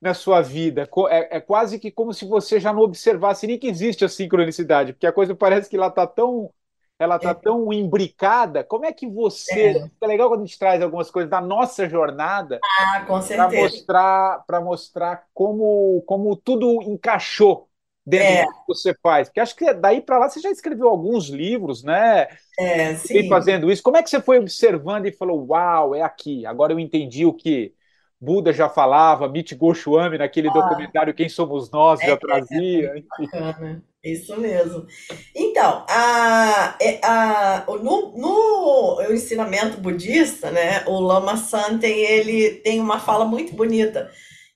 na sua vida? É, é quase que como se você já não observasse nem que existe a sincronicidade, porque a coisa parece que ela está tão ela está é. tão imbricada. Como é que você. É. é legal quando a gente traz algumas coisas da nossa jornada ah, para mostrar, mostrar como, como tudo encaixou dentro é. do que você faz. Porque acho que daí para lá você já escreveu alguns livros, né? É, sim. fazendo isso. Como é que você foi observando e falou: Uau, é aqui, agora eu entendi o que. Buda já falava, Mit Goswami naquele ah, documentário Quem Somos Nós já é, trazia. É, bacana. Isso mesmo. Então, a, é, a, no, no ensinamento budista, né, o Lama Santen, ele tem uma fala muito bonita,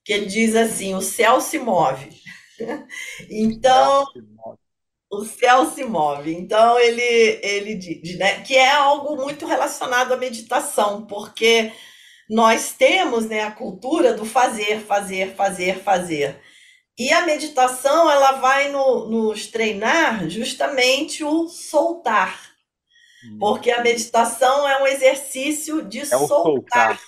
que ele diz assim, o céu se move. Então, o céu se move. Então, ele, ele diz, né, que é algo muito relacionado à meditação, porque nós temos né, a cultura do fazer, fazer, fazer, fazer. E a meditação, ela vai no, nos treinar justamente o soltar. Hum. Porque a meditação é um exercício de é soltar, soltar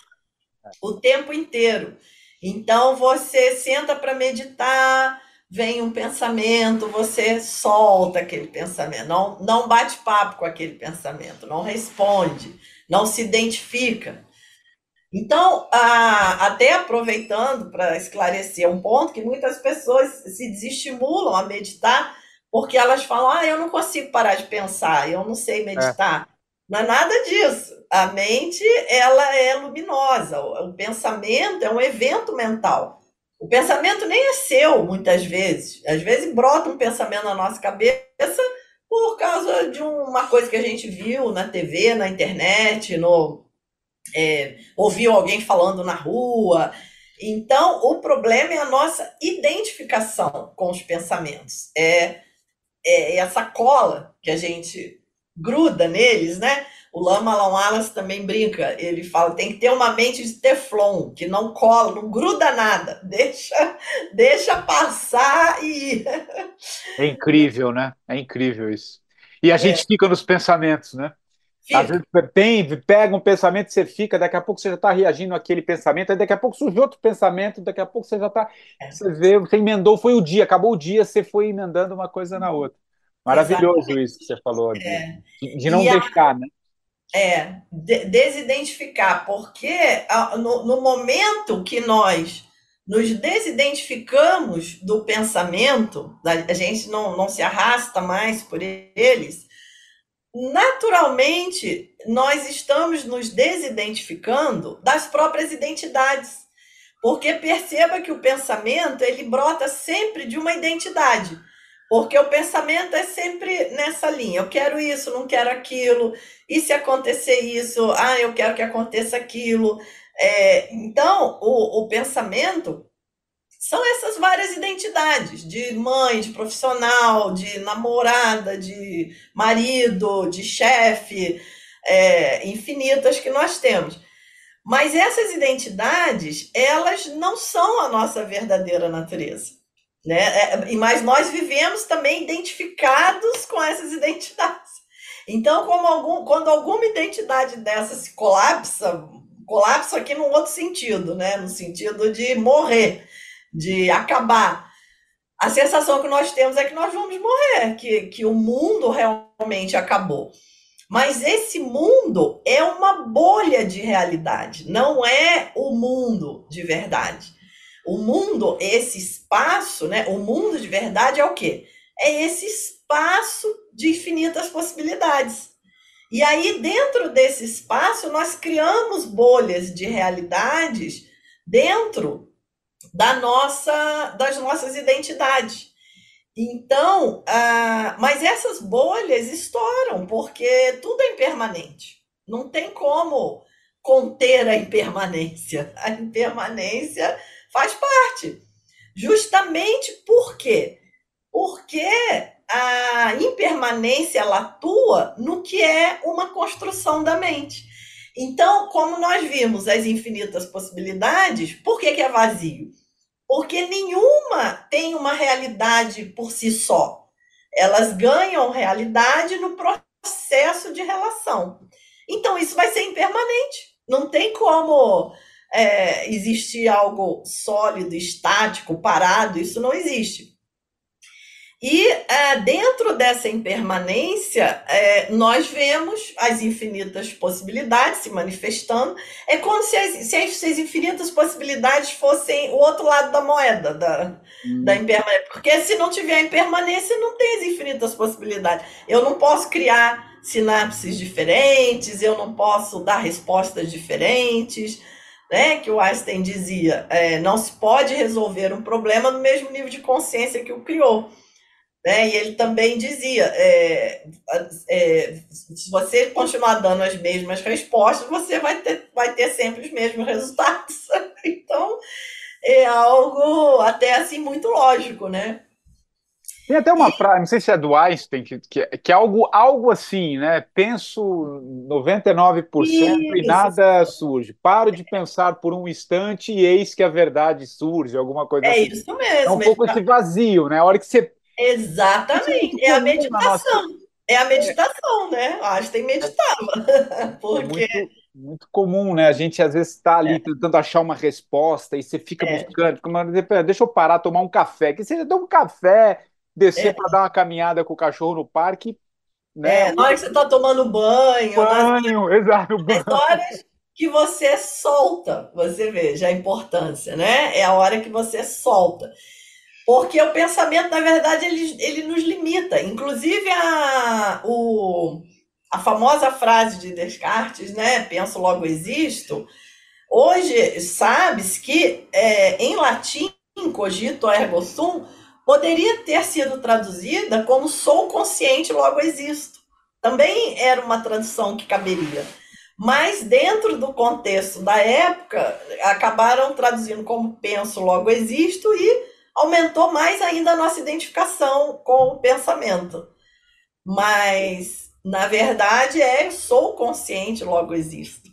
o tempo inteiro. Então você senta para meditar, vem um pensamento, você solta aquele pensamento, não, não bate papo com aquele pensamento, não responde, não se identifica. Então, a, até aproveitando para esclarecer um ponto, que muitas pessoas se desestimulam a meditar porque elas falam: ah, eu não consigo parar de pensar, eu não sei meditar. Não é nada disso. A mente, ela é luminosa. O pensamento é um evento mental. O pensamento nem é seu, muitas vezes. Às vezes brota um pensamento na nossa cabeça por causa de uma coisa que a gente viu na TV, na internet, no é, ouviu alguém falando na rua. Então, o problema é a nossa identificação com os pensamentos. É, é essa cola que a gente gruda neles, né? O Lama Wallace também brinca, ele fala, tem que ter uma mente de teflon, que não cola, não gruda nada, deixa, deixa passar e... É incrível, né? É incrível isso. E a é. gente fica nos pensamentos, né? Às vezes tem, pega um pensamento e você fica, daqui a pouco você já está reagindo àquele pensamento, aí daqui a pouco surge outro pensamento, daqui a pouco você já está. É. Você vê, você emendou, foi o dia, acabou o dia, você foi emendando uma coisa na outra. Maravilhoso Exatamente. isso que você falou, de, é. de não e deixar, a... né? É, de, desidentificar, porque no, no momento que nós nos desidentificamos do pensamento, a gente não, não se arrasta mais por eles, naturalmente nós estamos nos desidentificando das próprias identidades. Porque perceba que o pensamento, ele brota sempre de uma identidade. Porque o pensamento é sempre nessa linha. Eu quero isso, não quero aquilo. E se acontecer isso, ah, eu quero que aconteça aquilo. É, então, o, o pensamento são essas várias identidades de mãe, de profissional, de namorada, de marido, de chefe, é, infinitas que nós temos. Mas essas identidades, elas não são a nossa verdadeira natureza. Né? É, mas nós vivemos também identificados com essas identidades. Então, algum, quando alguma identidade dessa se colapsa, colapsa aqui num outro sentido, né? no sentido de morrer de acabar. A sensação que nós temos é que nós vamos morrer, que, que o mundo realmente acabou. Mas esse mundo é uma bolha de realidade, não é o mundo de verdade. O mundo, esse espaço, né? O mundo de verdade é o quê? É esse espaço de infinitas possibilidades. E aí, dentro desse espaço, nós criamos bolhas de realidades dentro da nossa, das nossas identidades. Então, uh, mas essas bolhas estouram, porque tudo é impermanente. Não tem como conter a impermanência. A impermanência faz parte. Justamente por quê? Porque a impermanência ela atua no que é uma construção da mente. Então, como nós vimos as infinitas possibilidades, por que, que é vazio? Porque nenhuma tem uma realidade por si só. Elas ganham realidade no processo de relação. Então, isso vai ser impermanente. Não tem como é, existir algo sólido, estático, parado, isso não existe. E é, dentro dessa impermanência, é, nós vemos as infinitas possibilidades se manifestando. É como se as, se as, infinitas possibilidades fossem o outro lado da moeda da, hum. da impermanência. Porque se não tiver impermanência, não tem as infinitas possibilidades. Eu não posso criar sinapses diferentes, eu não posso dar respostas diferentes. Né, que o Einstein dizia, é, não se pode resolver um problema no mesmo nível de consciência que o criou. Né? E ele também dizia: é, é, se você continuar dando as mesmas respostas, você vai ter, vai ter sempre os mesmos resultados. Então, é algo até assim muito lógico, né? Tem até uma frase, não sei se é do Einstein, que, que, que é algo, algo assim, né? Penso 99% Isso. e nada surge. Paro de pensar por um instante e eis que a verdade surge, alguma coisa é assim. É isso mesmo. É um pouco esse vazio, né? A hora que você Exatamente, é a meditação. É a meditação, né? Einstein meditava. Porque... É muito, muito comum, né? A gente às vezes está ali é. tentando achar uma resposta e você fica é. buscando, fica, deixa eu parar, tomar um café. Que você dá um café, descer é. para dar uma caminhada com o cachorro no parque. Né? É, na hora que você está tomando banho. Banho, nas... exato. Banho. horas que você solta, você veja a importância, né? É a hora que você solta. Porque o pensamento, na verdade, ele, ele nos limita. Inclusive, a, o, a famosa frase de Descartes, né? Penso, logo existo. Hoje, sabe-se que é, em latim, cogito ergo sum, poderia ter sido traduzida como sou consciente, logo existo. Também era uma tradução que caberia. Mas dentro do contexto da época, acabaram traduzindo como penso, logo existo e aumentou mais ainda a nossa identificação com o pensamento. Mas, na verdade, é sou consciente, logo existo.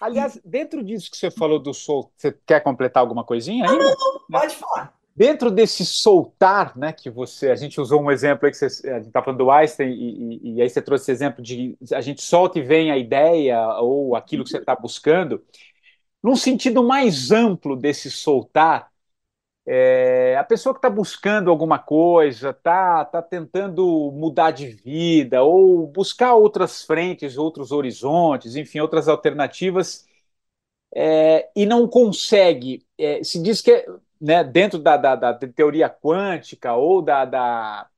Aliás, dentro disso que você falou do sol, você quer completar alguma coisinha ainda? Não, não, não, pode falar. Dentro desse soltar, né, que você, a gente usou um exemplo aí que você, a gente está falando do Einstein e, e, e, aí você trouxe esse exemplo de a gente solta e vem a ideia ou aquilo que você está buscando. Num sentido mais amplo desse soltar, é, a pessoa que está buscando alguma coisa, está tá tentando mudar de vida ou buscar outras frentes, outros horizontes, enfim, outras alternativas, é, e não consegue, é, se diz que é, né, dentro da, da, da, teoria quântica ou da, da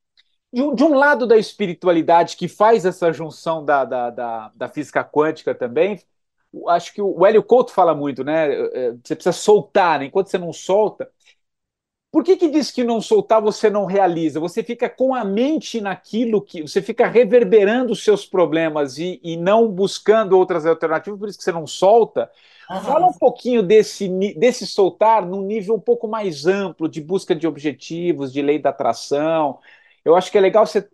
de, um, de, um, lado da espiritualidade que faz essa junção da, da, física quântica também, acho que o Hélio Couto fala muito, né? É, você precisa soltar, né? enquanto você não solta, por que, que diz que não soltar você não realiza? Você fica com a mente naquilo que. Você fica reverberando os seus problemas e, e não buscando outras alternativas, por isso que você não solta. Uhum. Fala um pouquinho desse, desse soltar num nível um pouco mais amplo, de busca de objetivos, de lei da atração, eu acho que é legal você,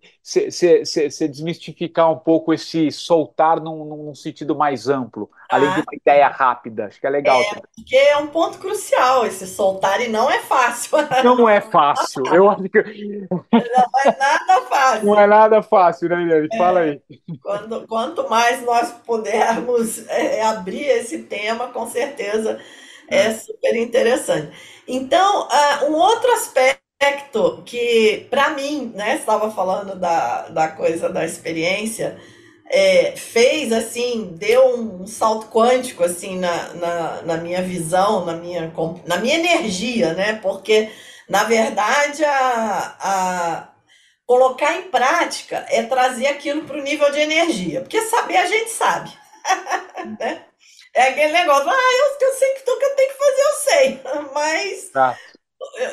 desmistificar um pouco esse soltar num, num sentido mais amplo, além ah, de uma ideia rápida. Acho que é legal. É, porque é um ponto crucial esse soltar e não é fácil. Não é fácil. Eu acho que. Não é nada fácil. Não é nada fácil, né, Eliane? Fala aí. Quando, quanto mais nós pudermos é, abrir esse tema, com certeza é, é super interessante. Então, uh, um outro aspecto aspecto que, para mim, né, estava falando da, da coisa da experiência, é, fez assim, deu um salto quântico assim na, na, na, minha visão, na minha, na minha energia, né? Porque, na verdade, a, a colocar em prática é trazer aquilo para o nível de energia. Porque saber a gente sabe. né? É aquele negócio, ah, eu, eu sei que que eu tenho que fazer, eu sei. Mas tá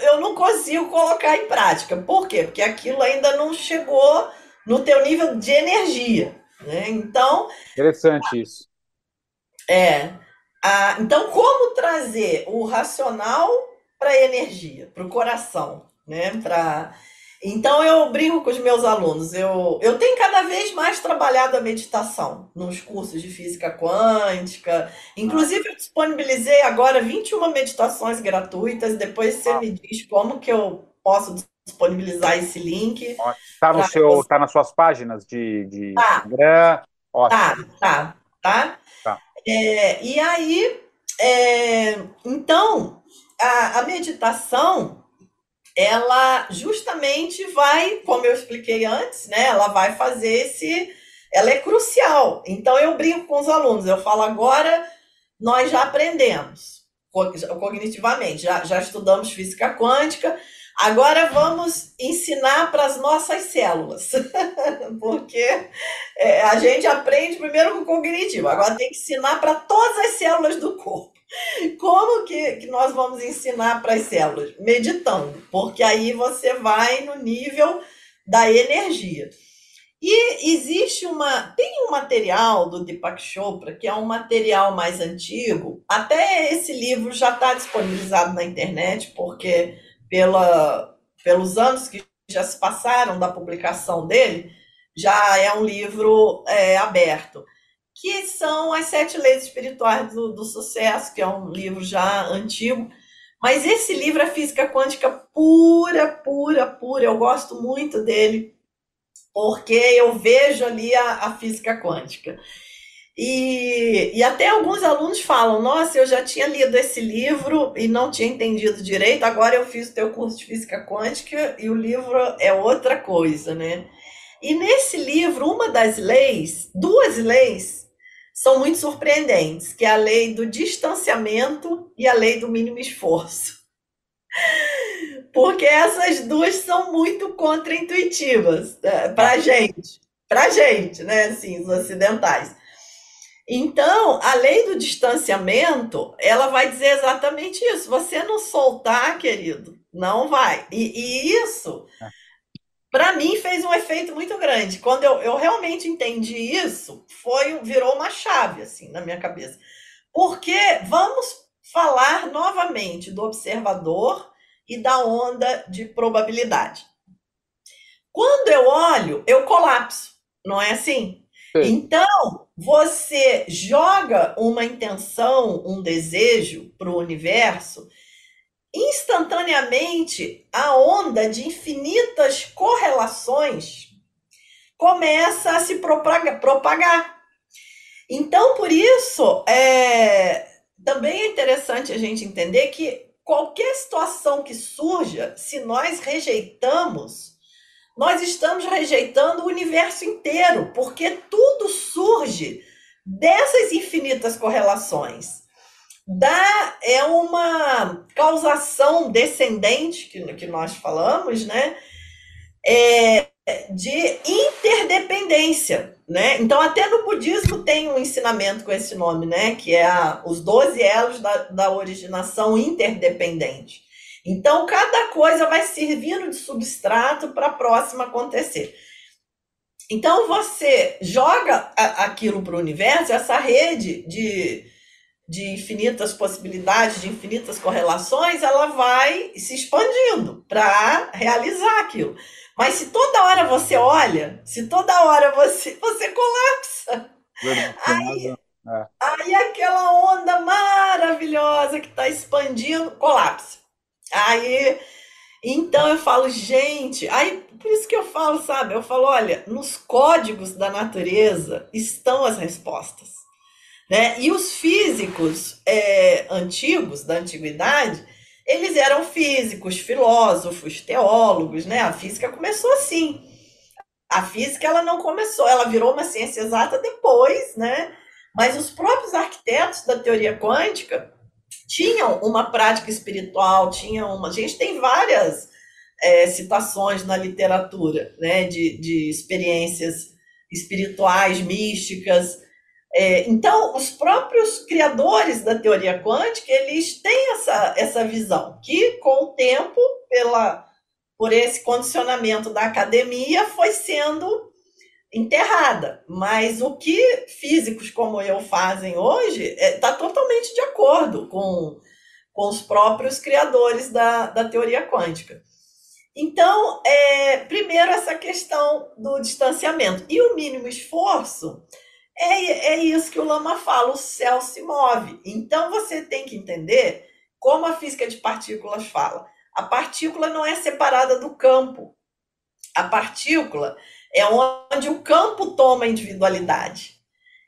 eu não consigo colocar em prática. Por quê? Porque aquilo ainda não chegou no teu nível de energia. Né? Então. Interessante isso. É. A, então, como trazer o racional para a energia, para o coração, né? Para então eu brinco com os meus alunos. Eu, eu tenho cada vez mais trabalhado a meditação nos cursos de física quântica. Inclusive, eu disponibilizei agora 21 meditações gratuitas. Depois você me diz como que eu posso disponibilizar esse link. Está no seu, tá nas suas páginas de, de tá. Instagram. Tá, tá, tá. tá. É, e aí, é, então, a, a meditação ela justamente vai, como eu expliquei antes, né? Ela vai fazer esse. Ela é crucial. Então eu brinco com os alunos, eu falo agora nós já aprendemos cognitivamente, já, já estudamos física quântica, agora vamos ensinar para as nossas células, porque é, a gente aprende primeiro com o cognitivo, agora tem que ensinar para todas as células do corpo. Como que, que nós vamos ensinar para as células? Meditando, porque aí você vai no nível da energia. E existe uma. Tem um material do Deepak Chopra, que é um material mais antigo. Até esse livro já está disponibilizado na internet, porque pela, pelos anos que já se passaram da publicação dele, já é um livro é, aberto que são as Sete Leis Espirituais do, do Sucesso, que é um livro já antigo. Mas esse livro é física quântica pura, pura, pura. Eu gosto muito dele, porque eu vejo ali a, a física quântica. E, e até alguns alunos falam: Nossa, eu já tinha lido esse livro e não tinha entendido direito, agora eu fiz o teu curso de física quântica e o livro é outra coisa, né? E nesse livro, uma das leis, duas leis, são muito surpreendentes, que é a lei do distanciamento e a lei do mínimo esforço. Porque essas duas são muito contraintuitivas né, para a gente. para gente, né? Assim, os ocidentais. Então, a lei do distanciamento, ela vai dizer exatamente isso. Você não soltar, querido, não vai. E, e isso, é. Para mim, fez um efeito muito grande. Quando eu, eu realmente entendi isso, foi virou uma chave assim na minha cabeça. Porque vamos falar novamente do observador e da onda de probabilidade. Quando eu olho, eu colapso, não é assim? Então, você joga uma intenção, um desejo para o universo, instantaneamente a onda de infinitas correlações começa a se propagar. Então, por isso, é, também é interessante a gente entender que qualquer situação que surja, se nós rejeitamos, nós estamos rejeitando o universo inteiro, porque tudo surge dessas infinitas correlações. Da, é uma causação descendente, que, que nós falamos, né? É, de interdependência, né? Então, até no budismo tem um ensinamento com esse nome, né? Que é a, os 12 elos da, da originação interdependente. Então, cada coisa vai servindo de substrato para a próxima acontecer. Então, você joga aquilo para o universo, essa rede de, de infinitas possibilidades, de infinitas correlações, ela vai se expandindo para realizar aquilo. Mas se toda hora você olha, se toda hora você, você colapsa. Aí, é. aí aquela onda maravilhosa que está expandindo, colapsa. Aí, então eu falo, gente, aí por isso que eu falo, sabe? Eu falo, olha, nos códigos da natureza estão as respostas. Né? E os físicos é, antigos, da antiguidade, eles eram físicos, filósofos, teólogos, né? A física começou assim. A física ela não começou, ela virou uma ciência exata depois, né? Mas os próprios arquitetos da teoria quântica tinham uma prática espiritual, tinham uma. A gente tem várias é, citações na literatura, né, de, de experiências espirituais, místicas. É, então, os próprios criadores da teoria quântica, eles têm essa, essa visão, que com o tempo, pela, por esse condicionamento da academia, foi sendo enterrada. Mas o que físicos como eu fazem hoje está é, tá totalmente de acordo com, com os próprios criadores da, da teoria quântica. Então, é, primeiro, essa questão do distanciamento. E o mínimo esforço é, é isso que o Lama fala: o céu se move. Então, você tem que entender como a física de partículas fala. A partícula não é separada do campo. A partícula é onde o campo toma individualidade.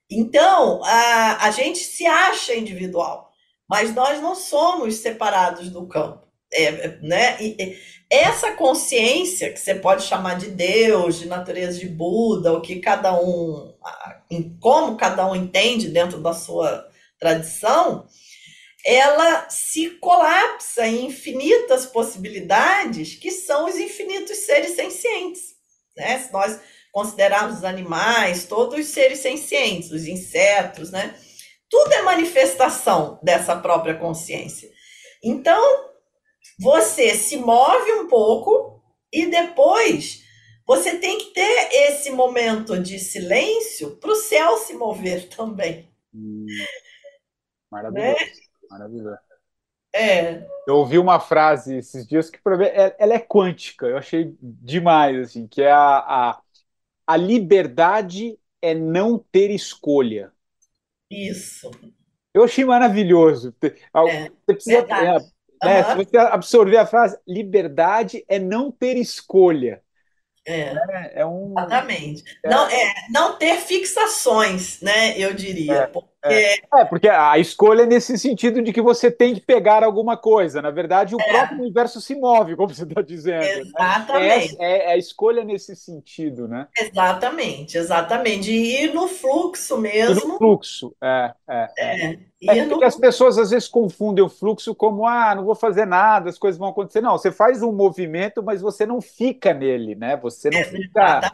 Então, a, a gente se acha individual, mas nós não somos separados do campo. É, né? E, essa consciência, que você pode chamar de Deus, de natureza de Buda, o que cada um, como cada um entende dentro da sua tradição, ela se colapsa em infinitas possibilidades que são os infinitos seres sencientes né? Se nós considerarmos os animais, todos os seres sencientes, os insetos, né? Tudo é manifestação dessa própria consciência. Então, você se move um pouco e depois você tem que ter esse momento de silêncio para o céu se mover também. Hum, maravilhoso. Né? Maravilhoso. É. Eu ouvi uma frase esses dias que é, ela é quântica, eu achei demais, assim, que é a, a, a liberdade é não ter escolha. Isso. Eu achei maravilhoso. É, você precisa, é, né. Se você absorver a frase, liberdade é não ter escolha. É, é, é um... Exatamente. É. Não, é, não ter fixações, né? Eu diria. É, porque... É. é. porque a escolha é nesse sentido de que você tem que pegar alguma coisa. Na verdade, o é. próprio universo se move, como você está dizendo. Né? Exatamente. Né? É, a escolha nesse sentido, né? Exatamente, exatamente. E ir no fluxo mesmo. No fluxo, é. é. É porque as pessoas às vezes confundem o fluxo como ah, não vou fazer nada, as coisas vão acontecer. Não, você faz um movimento, mas você não fica nele, né? Você não é, fica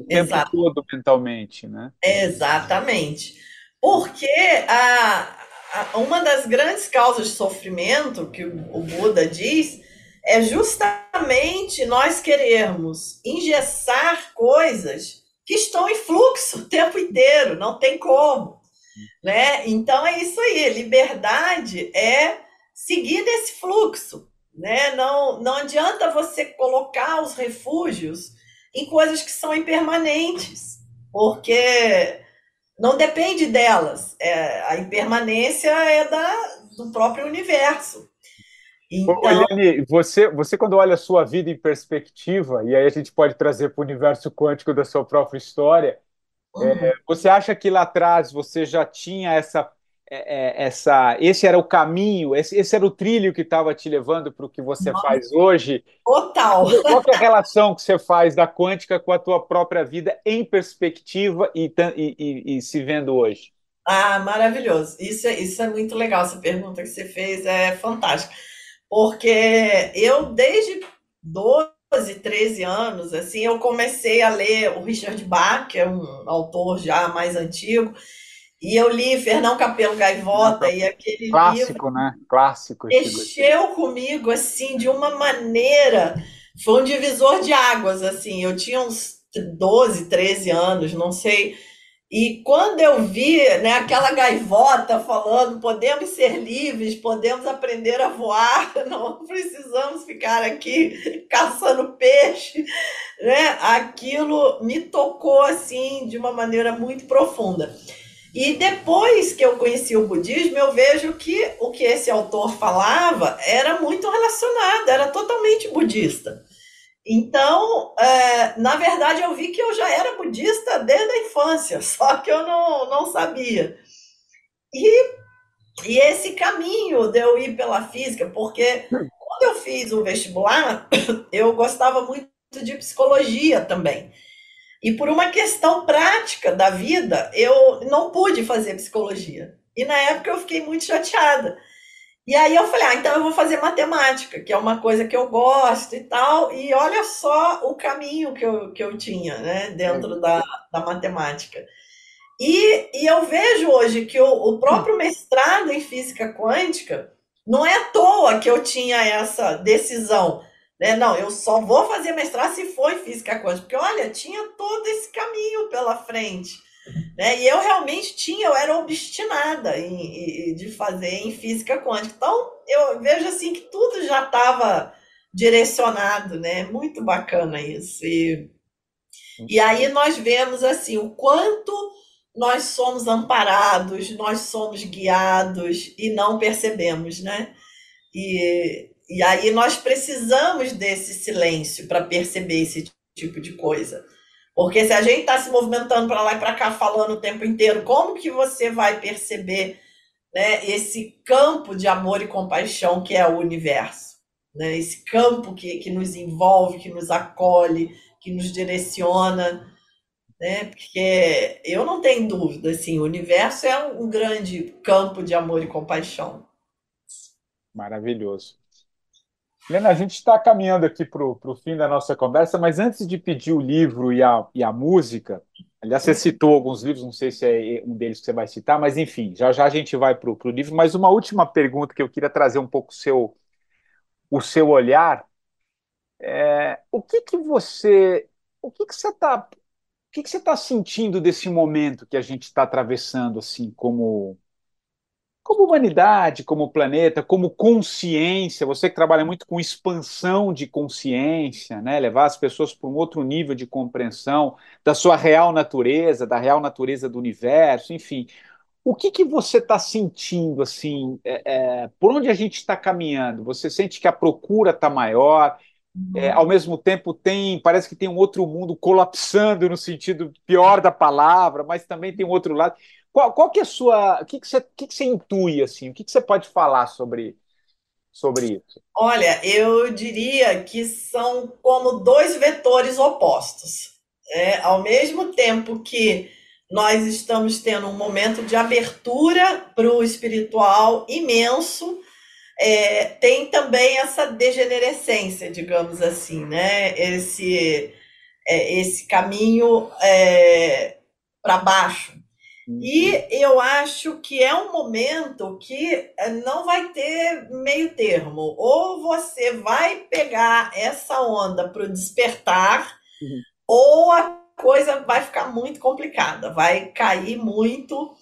o tempo todo mentalmente, né? Exatamente. Porque a, a, uma das grandes causas de sofrimento que o, o Buda diz é justamente nós querermos engessar coisas que estão em fluxo o tempo inteiro, não tem como. Né? Então é isso aí, liberdade é seguir nesse fluxo. Né? Não, não adianta você colocar os refúgios em coisas que são impermanentes, porque não depende delas. É, a impermanência é da, do próprio universo. Então... Eliane, você, você quando olha a sua vida em perspectiva, e aí a gente pode trazer para o universo quântico da sua própria história, uhum. é, você acha que lá atrás você já tinha essa, é, é essa esse era o caminho, esse, esse era o trilho que estava te levando para o que você Nossa. faz hoje? Total! Qual é a relação que você faz da quântica com a tua própria vida em perspectiva e, e, e, e se vendo hoje? Ah, maravilhoso. Isso é, isso é muito legal, essa pergunta que você fez é fantástica porque eu, desde 12, 13 anos, assim, eu comecei a ler o Richard Bach, que é um autor já mais antigo, e eu li Fernão Capelo Gaivota e aquele clássico, livro né? Clássico. Mexeu comigo assim de uma maneira, foi um divisor de águas assim. Eu tinha uns 12, 13 anos, não sei e quando eu vi né, aquela gaivota falando, podemos ser livres, podemos aprender a voar, não precisamos ficar aqui caçando peixe, né? aquilo me tocou assim de uma maneira muito profunda. E depois que eu conheci o budismo, eu vejo que o que esse autor falava era muito relacionado, era totalmente budista. Então, é, na verdade, eu vi que eu já era budista desde a infância, só que eu não, não sabia. E, e esse caminho de eu ir pela física, porque quando eu fiz o vestibular, eu gostava muito de psicologia também. E por uma questão prática da vida, eu não pude fazer psicologia. E na época eu fiquei muito chateada e aí eu falei, ah, então eu vou fazer matemática, que é uma coisa que eu gosto e tal. E olha só o caminho que eu, que eu tinha, né, dentro da, da matemática. E, e eu vejo hoje que o, o próprio mestrado em física quântica não é à toa que eu tinha essa decisão. Né? Não, eu só vou fazer mestrado se for em física quântica, porque olha, tinha todo esse caminho pela frente. Né? E eu realmente tinha, eu era obstinada em, em, de fazer em física quântica. Então, eu vejo assim que tudo já estava direcionado, né? Muito bacana isso. E, e aí nós vemos assim o quanto nós somos amparados, nós somos guiados e não percebemos, né? E, e aí nós precisamos desse silêncio para perceber esse tipo de coisa. Porque se a gente está se movimentando para lá e para cá, falando o tempo inteiro, como que você vai perceber né, esse campo de amor e compaixão que é o universo? Né? Esse campo que, que nos envolve, que nos acolhe, que nos direciona. Né? Porque eu não tenho dúvida, assim, o universo é um grande campo de amor e compaixão. Maravilhoso. Helena, a gente está caminhando aqui para o fim da nossa conversa, mas antes de pedir o livro e a, e a música, aliás, você citou alguns livros, não sei se é um deles que você vai citar, mas enfim, já já a gente vai para o livro. Mas uma última pergunta que eu queria trazer um pouco seu, o seu olhar é, o que que você, o que que você está, o que que você está sentindo desse momento que a gente está atravessando assim, como como humanidade, como planeta, como consciência, você que trabalha muito com expansão de consciência, né? levar as pessoas para um outro nível de compreensão da sua real natureza, da real natureza do universo, enfim. O que, que você está sentindo assim? É, é, por onde a gente está caminhando? Você sente que a procura está maior? É, ao mesmo tempo tem, parece que tem um outro mundo colapsando no sentido pior da palavra, mas também tem um outro lado. Qual, qual que é a sua. O que, que, você, que, que você intui, assim? O que, que você pode falar sobre, sobre isso? Olha, eu diria que são como dois vetores opostos. É, ao mesmo tempo que nós estamos tendo um momento de abertura para o espiritual imenso, é, tem também essa degenerescência, digamos assim, né? Esse é, esse caminho é, para baixo. E uhum. eu acho que é um momento que é, não vai ter meio termo. Ou você vai pegar essa onda para o despertar, uhum. ou a coisa vai ficar muito complicada, vai cair muito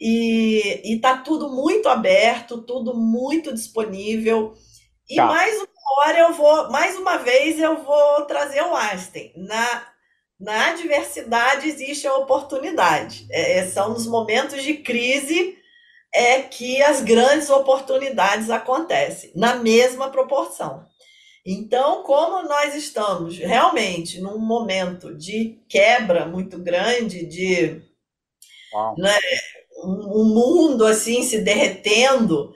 e, está tudo muito aberto, tudo muito disponível. E tá. mais uma hora eu vou, mais uma vez eu vou trazer o Einstein. Na, na adversidade existe a oportunidade. É, é, são nos momentos de crise é que as grandes oportunidades acontecem, na mesma proporção. Então, como nós estamos realmente num momento de quebra muito grande, de né, um mundo assim se derretendo,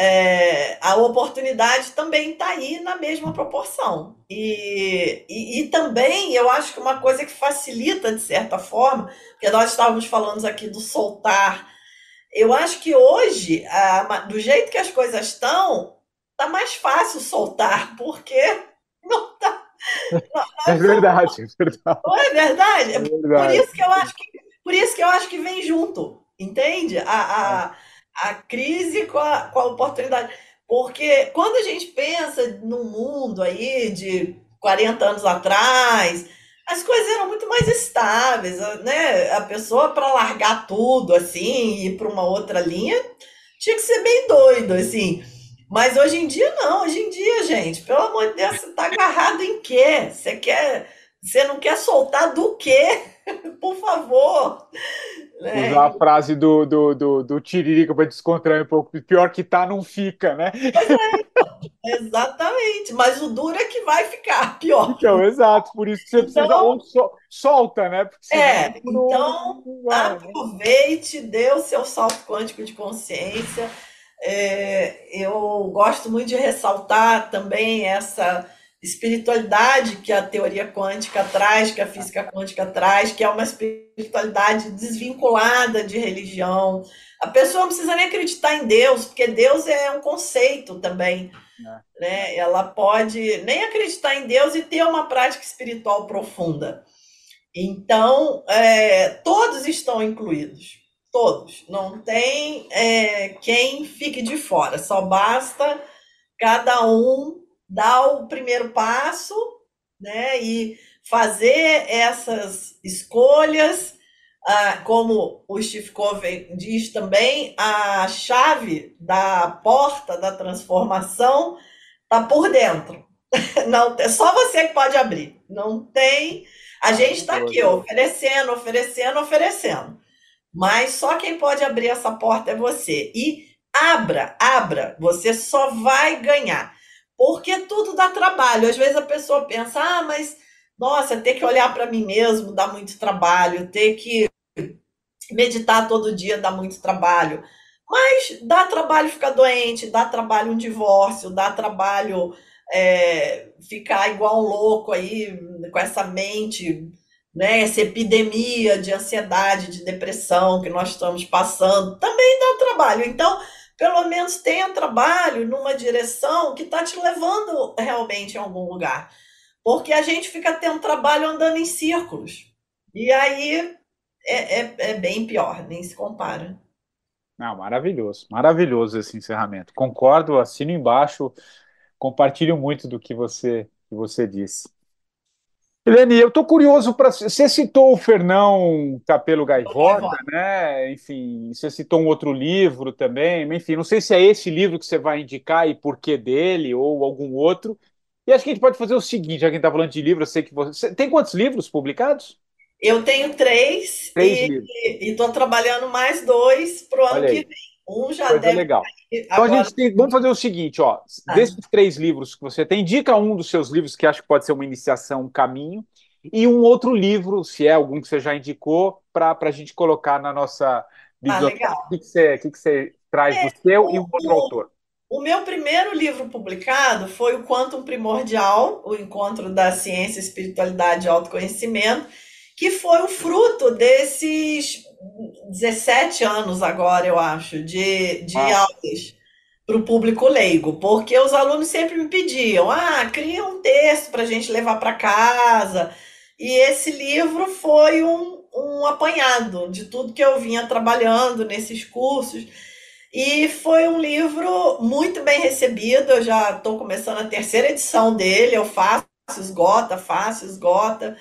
é, a oportunidade também está aí na mesma proporção. E, e, e, também eu acho que uma coisa que facilita, de certa forma, porque nós estávamos falando aqui do soltar, eu acho que hoje, a, do jeito que as coisas estão, está mais fácil soltar, porque não está. É verdade, é verdade. Não é verdade? É verdade. Por isso que eu acho que, por isso que eu acho que vem junto. Entende? A, a, a crise com a, com a oportunidade. Porque quando a gente pensa no mundo aí de 40 anos atrás, as coisas eram muito mais estáveis, né? A pessoa para largar tudo assim e ir para uma outra linha tinha que ser bem doido assim. Mas hoje em dia não, hoje em dia, gente, pelo amor de Deus, você tá agarrado em quê? Você quer, você não quer soltar do quê? Por favor. Né? Usar a frase do, do, do, do Tiririca para descontrair um pouco. Pior que tá, não fica, né? É, exatamente. Mas o duro é que vai ficar pior. Então, exato. Por isso que você precisa então, sol, solta, né? é, então vai, né? aproveite, dê o seu salto quântico de consciência. É, eu gosto muito de ressaltar também essa espiritualidade que a teoria quântica traz, que a física quântica traz, que é uma espiritualidade desvinculada de religião. A pessoa não precisa nem acreditar em Deus, porque Deus é um conceito também. É. Né? Ela pode nem acreditar em Deus e ter uma prática espiritual profunda. Então, é, todos estão incluídos. Todos. Não tem é, quem fique de fora. Só basta cada um dar o primeiro passo, né? E fazer essas escolhas, ah, como o Steve Covey diz também, a chave da porta da transformação está por dentro. Não, é só você que pode abrir. Não tem. A gente está aqui oferecendo, oferecendo, oferecendo. Mas só quem pode abrir essa porta é você. E abra, abra. Você só vai ganhar porque tudo dá trabalho. Às vezes a pessoa pensa, ah, mas nossa, ter que olhar para mim mesmo dá muito trabalho, ter que meditar todo dia dá muito trabalho. Mas dá trabalho ficar doente, dá trabalho um divórcio, dá trabalho é, ficar igual um louco aí, com essa mente, né, essa epidemia de ansiedade, de depressão que nós estamos passando, também dá trabalho. Então, pelo menos tenha trabalho numa direção que está te levando realmente a algum lugar. Porque a gente fica tendo trabalho andando em círculos. E aí é, é, é bem pior, nem se compara. Não, maravilhoso, maravilhoso esse encerramento. Concordo, assino embaixo, compartilho muito do que você, que você disse. Helene, eu estou curioso para. Você citou o Fernão Capelo Gaivota, né? Enfim, você citou um outro livro também. Enfim, não sei se é esse livro que você vai indicar e por que dele, ou algum outro. E acho que a gente pode fazer o seguinte, já que a gente está falando de livro, eu sei que você. Tem quantos livros publicados? Eu tenho três, três e estou trabalhando mais dois para o ano que vem. Um já Coisa deve legal. Então a gente tem, vamos fazer o seguinte, ó, ah. desses três livros que você tem, indica um dos seus livros que acho que pode ser uma iniciação, um caminho, e um outro livro, se é algum que você já indicou, para a gente colocar na nossa biblioteca. Ah, o que, que, você, que, que você traz é, do seu o, e o outro o, autor? O meu primeiro livro publicado foi o Quantum Primordial, o encontro da ciência, espiritualidade e autoconhecimento, que foi o fruto desses 17 anos agora, eu acho, de, de ah. aulas para o público leigo, porque os alunos sempre me pediam, ah, cria um texto para a gente levar para casa. E esse livro foi um, um apanhado de tudo que eu vinha trabalhando nesses cursos. E foi um livro muito bem recebido. Eu já estou começando a terceira edição dele. Eu faço, esgota, faço, esgota.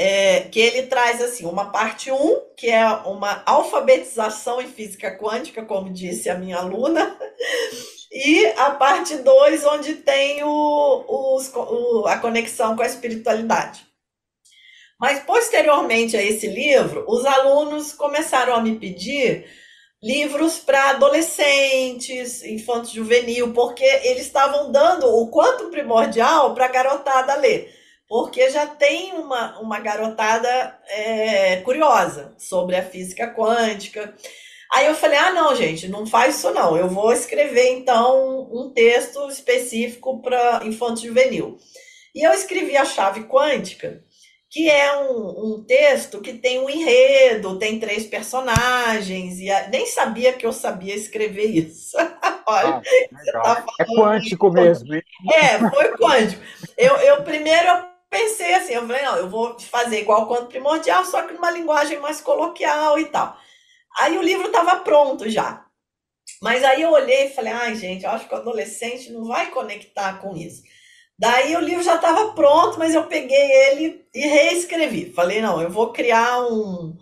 É, que ele traz assim uma parte 1, que é uma alfabetização em física quântica, como disse a minha aluna, e a parte 2, onde tem o, os, o, a conexão com a espiritualidade. Mas posteriormente a esse livro, os alunos começaram a me pedir livros para adolescentes, infantos juvenil, porque eles estavam dando o quanto primordial para a garotada ler. Porque já tem uma, uma garotada é, curiosa sobre a física quântica. Aí eu falei: ah, não, gente, não faz isso não. Eu vou escrever então um texto específico para infanto juvenil. E eu escrevi a chave quântica que é um, um, texto que tem um enredo, tem três personagens, e a, nem sabia que eu sabia escrever isso. Olha, ah, tá é quântico mesmo. Hein? É, foi quântico. Eu, eu primeiro eu pensei assim, eu falei, não, eu vou fazer igual quanto primordial, só que numa linguagem mais coloquial e tal. Aí o livro estava pronto já. Mas aí eu olhei e falei, ai, gente, eu acho que o adolescente não vai conectar com isso. Daí o livro já estava pronto, mas eu peguei ele e reescrevi. Falei, não, eu vou criar um.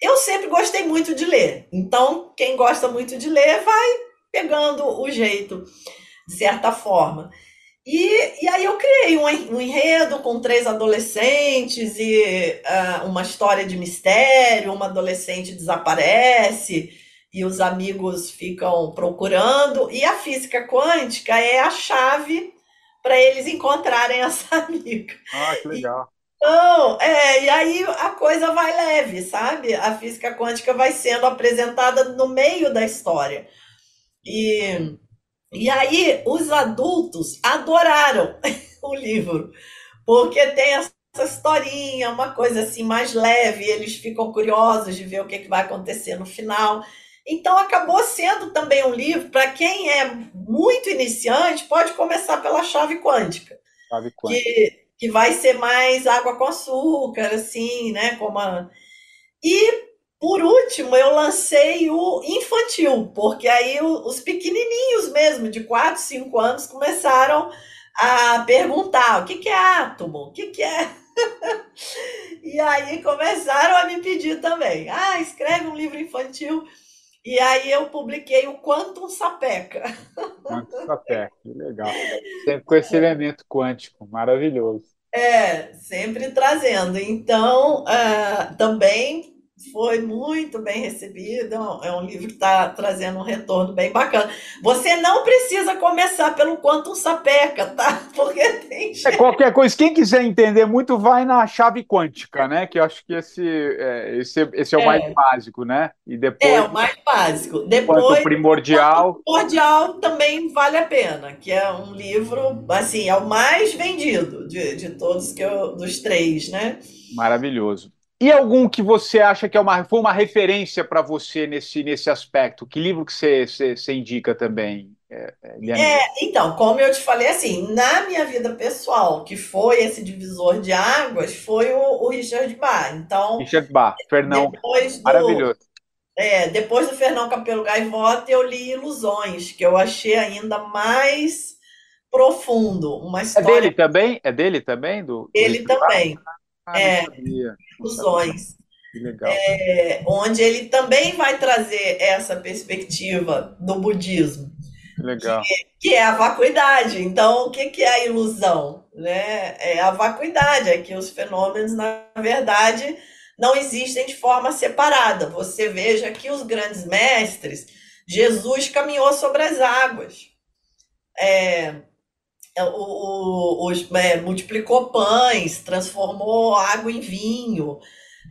Eu sempre gostei muito de ler, então quem gosta muito de ler vai pegando o jeito, de certa forma. E, e aí eu criei um, enredo com três adolescentes e uh, uma história de mistério, uma adolescente desaparece e os amigos ficam procurando, e a física quântica é a chave para eles encontrarem essa amiga. Ah, que legal. Então, é, e aí a coisa vai leve, sabe? A física quântica vai sendo apresentada no meio da história. E, e aí os adultos adoraram o livro, porque tem essa historinha, uma coisa assim mais leve, eles ficam curiosos de ver o que, que vai acontecer no final. Então, acabou sendo também um livro para quem é muito iniciante, pode começar pela chave quântica. Chave quântica. Que, que vai ser mais água com açúcar, assim, né? Como a... E, por último, eu lancei o infantil, porque aí os pequenininhos mesmo, de 4, 5 anos, começaram a perguntar o que, que é átomo, o que, que é. e aí começaram a me pedir também. Ah, escreve um livro infantil. E aí eu publiquei o Quantum Sapeca. Quantum Sapeca, que legal. Sempre com esse elemento quântico, maravilhoso. É, sempre trazendo. Então, uh, também foi muito bem recebido. É um livro que está trazendo um retorno bem bacana. Você não precisa começar pelo Quantum Sapeca, tá? Porque tem. É qualquer coisa. Quem quiser entender muito, vai na chave quântica, né? Que eu acho que esse, é, esse, esse é o é. mais básico, né? E depois. É, o mais básico. Depois. Quanto primordial. Quanto primordial também vale a pena, que é um livro, assim, é o mais vendido de, de todos que eu, dos três, né? Maravilhoso. E algum que você acha que é uma, foi uma referência para você nesse, nesse aspecto? Que livro que você, você, você indica também, é, é, então, como eu te falei, assim, na minha vida pessoal, que foi esse divisor de águas, foi o, o Richard Bach. Então, Richard Bach, Fernão, depois do, maravilhoso. É, depois do Fernão Capelo Gaivota, eu li Ilusões, que eu achei ainda mais profundo. Uma história... É dele também? É dele também? Do, do ele também. Ah, é, fusões. É, onde ele também vai trazer essa perspectiva do budismo. Legal. Que, que, é a vacuidade. Então, o que, que é a ilusão? Né? É a vacuidade, é que os fenômenos, na verdade, não existem de forma separada. Você veja que os grandes mestres, Jesus caminhou sobre as águas. É, é, o, o, é, multiplicou pães, transformou água em vinho.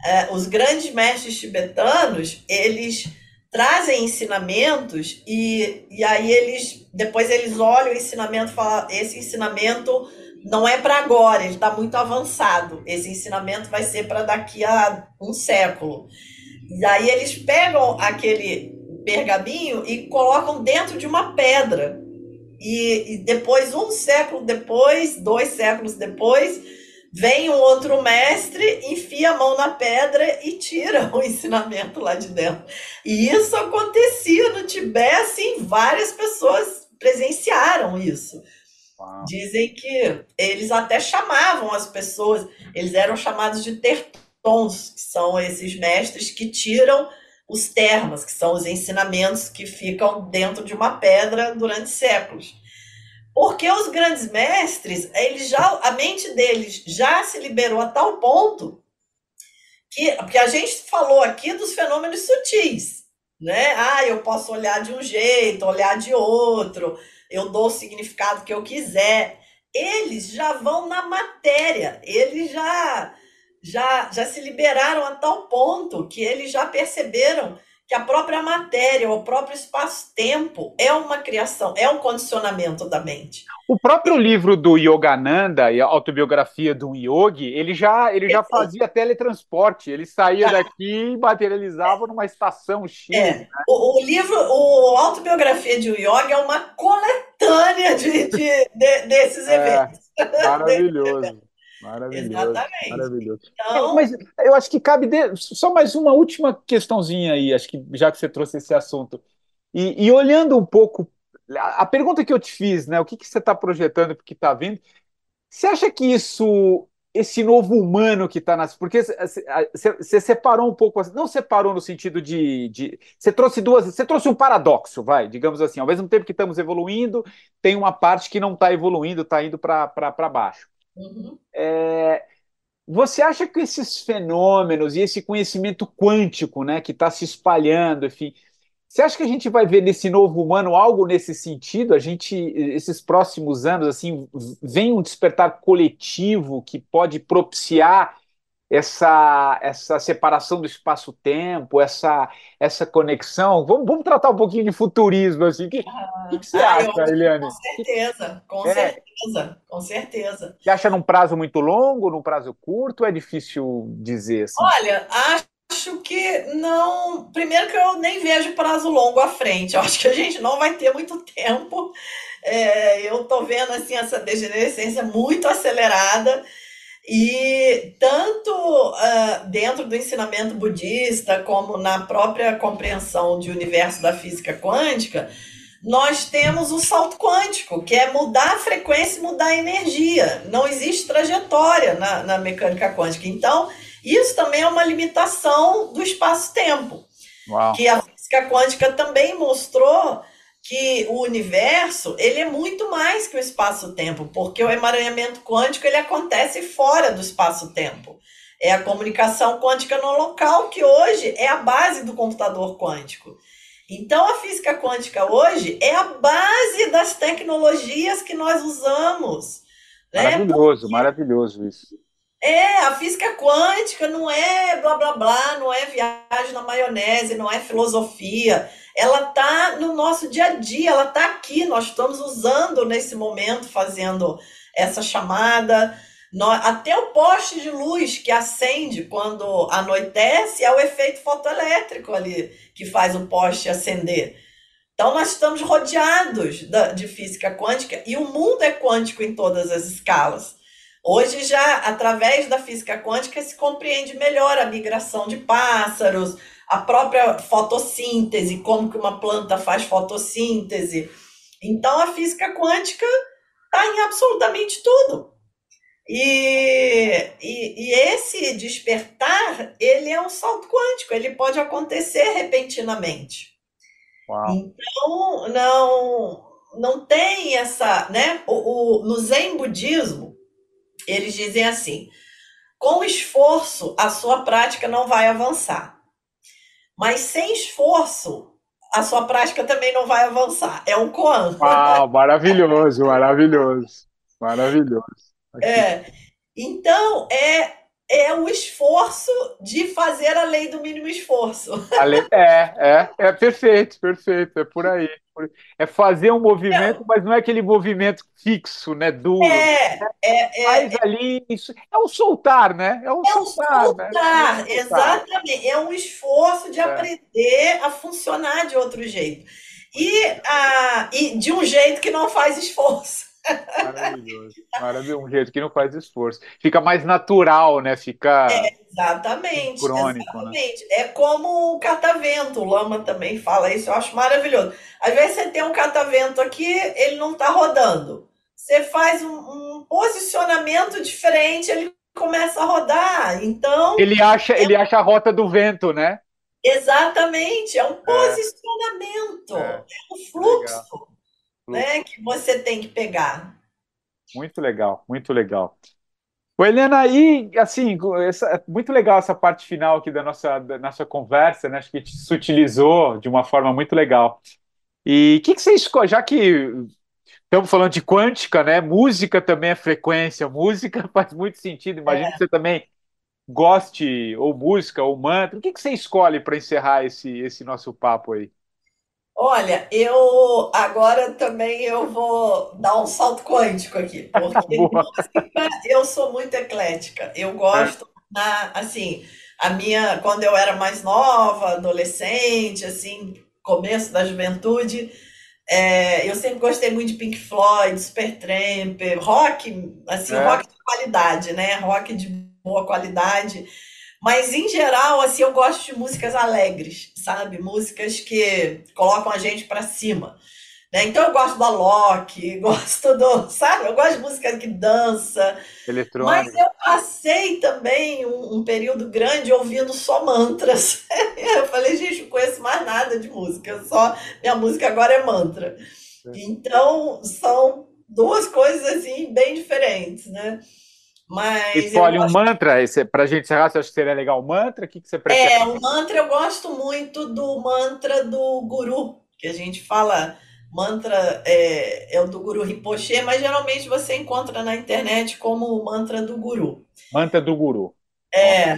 É, os grandes mestres tibetanos, eles trazem ensinamentos e, e aí eles depois eles olham o ensinamento e falam, esse ensinamento não é para agora, ele está muito avançado. Esse ensinamento vai ser para daqui a um século. E aí eles pegam aquele pergaminho e colocam dentro de uma pedra e, e depois, um século depois, dois séculos depois, vem um outro mestre, enfia a mão na pedra e tira o ensinamento lá de dentro. E isso acontecia no Tibete, assim, várias pessoas presenciaram isso. Uau. Dizem que eles até chamavam as pessoas, eles eram chamados de tertons, que são esses mestres que tiram os termas, que são os ensinamentos que ficam dentro de uma pedra durante séculos. Porque os grandes mestres, eles já, a mente deles já se liberou a tal ponto que, porque a gente falou aqui dos fenômenos sutis, né? Ah, eu posso olhar de um jeito, olhar de outro, eu dou o significado que eu quiser. Eles já vão na matéria, eles já já já se liberaram a tal ponto que eles já perceberam que a própria matéria, o próprio espaço-tempo é uma criação, é um condicionamento da mente. O próprio livro do Yogananda e a autobiografia do yogi, ele já ele já fazia teletransporte, ele saía daqui e materializava numa estação X. É. Né? O, o, livro, o autobiografia de um yogi é uma coletânea de, de, de desses é, eventos. Maravilhoso. Maravilhoso. Exatamente. Maravilhoso. Então... Mas eu acho que cabe de... só mais uma última questãozinha aí, acho que já que você trouxe esse assunto. E, e olhando um pouco, a, a, pergunta que eu te fiz, né? O que, que você está projetando porque está vindo? Você acha que isso, esse novo humano que está nas. Porque você separou um pouco, não separou no sentido de, de. Você trouxe duas. Você trouxe um paradoxo, vai, digamos assim. Ao mesmo tempo que estamos evoluindo, tem uma parte que não está evoluindo, está indo para baixo. Uhum. É, você acha que esses fenômenos e esse conhecimento quântico, né, que está se espalhando, enfim, você acha que a gente vai ver nesse novo humano algo nesse sentido? A gente, esses próximos anos, assim, vem um despertar coletivo que pode propiciar essa, essa separação do espaço-tempo, essa, essa conexão. Vamos, vamos tratar um pouquinho de futurismo. Assim. O que, ah, que, que você ah, acha, eu, Eliane? Com certeza, com é. certeza, com certeza. Você acha num prazo muito longo, num prazo curto? É difícil dizer assim? Olha, acho que não. Primeiro que eu nem vejo prazo longo à frente. Eu acho que a gente não vai ter muito tempo. É, eu estou vendo assim essa degenerescência muito acelerada. E tanto uh, dentro do ensinamento budista, como na própria compreensão de universo da física quântica, nós temos o salto quântico, que é mudar a frequência e mudar a energia. Não existe trajetória na, na mecânica quântica. Então, isso também é uma limitação do espaço-tempo. Que a física quântica também mostrou que o universo ele é muito mais que o espaço-tempo, porque o emaranhamento quântico ele acontece fora do espaço-tempo. É a comunicação quântica no local que hoje é a base do computador quântico. Então a física quântica hoje é a base das tecnologias que nós usamos. Né? Maravilhoso, porque... maravilhoso isso. É, a física quântica não é blá blá blá, não é viagem na maionese, não é filosofia ela está no nosso dia a dia, ela está aqui, nós estamos usando nesse momento, fazendo essa chamada. Até o poste de luz que acende quando anoitece é o efeito fotoelétrico ali que faz o poste acender. Então, nós estamos rodeados de física quântica e o mundo é quântico em todas as escalas. Hoje, já através da física quântica, se compreende melhor a migração de pássaros, a própria fotossíntese, como que uma planta faz fotossíntese. Então, a física quântica está em absolutamente tudo. E, e, e, esse despertar, ele é um salto quântico, ele pode acontecer repentinamente. Uau. Então, não, não tem essa, né? O, o, no Zen budismo, eles dizem assim, com esforço, a sua prática não vai avançar. Mas sem esforço, a sua prática também não vai avançar. É um koan. Ah, maravilhoso, maravilhoso. Maravilhoso. Aqui. É. Então, é é o esforço de fazer a lei do mínimo esforço. Lei, é, é, é perfeito, perfeito, é por aí. É fazer um movimento, é. mas não é aquele movimento fixo, né, duro. É, é, é, Mas ali, isso, é o soltar, né? É o é soltar, soltar, né? É exatamente. É um esforço de é. aprender a funcionar de outro jeito. E, a, e de um jeito que não faz esforço. Maravilhoso. Maravilhoso. Um jeito que não faz esforço. Fica mais natural, né? Fica. É, exatamente. Crônico, exatamente. Né? É como o catavento. O Lama também fala isso. Eu acho maravilhoso. Às vezes você tem um catavento aqui, ele não está rodando. Você faz um, um, posicionamento diferente, ele começa a rodar. Então. Ele acha, é... ele acha a rota do vento, né? Exatamente, é um é. posicionamento, é, é um fluxo né, que você tem que pegar. Muito legal, muito legal. O Helena, aí, assim, essa, é muito legal essa parte final aqui da nossa, da nossa conversa, né? Acho que a gente se utilizou de uma forma muito legal. E o que, que você escolhe, já que estamos falando de quântica, né? Música também é frequência, música faz muito sentido. Imagino é. que você também goste ou música ou mantra. O que, que você escolhe para encerrar esse, esse nosso papo aí? Olha, eu agora também eu vou dar um salto quântico aqui, porque música, eu sou muito eclética. Eu gosto na, assim, a minha quando eu era mais nova, adolescente, assim, começo da juventude, é, eu sempre gostei muito de Pink Floyd, Supertramp, rock, assim, é. rock de qualidade, né? Rock de boa qualidade. Mas, em geral, assim, eu gosto de músicas alegres, sabe? Músicas que colocam a gente para cima. Né? Então, eu gosto da Loki, gosto do. Sabe? Eu gosto de música que dança. Eletrônica. Mas eu passei também um, um, período grande ouvindo só mantras. eu falei, gente, não conheço mais nada de música, só. Minha música agora é mantra. Então, são duas coisas, assim, bem diferentes, né? Mas Escolhe um mantra, para a gente encerrar, você acha que seria legal o mantra? O que, que você prefere? É, o mantra eu gosto muito do mantra do guru, que a gente fala, mantra é, é o do guru Rinpoche, mas geralmente você encontra na internet como o mantra do guru. Mantra do guru. É,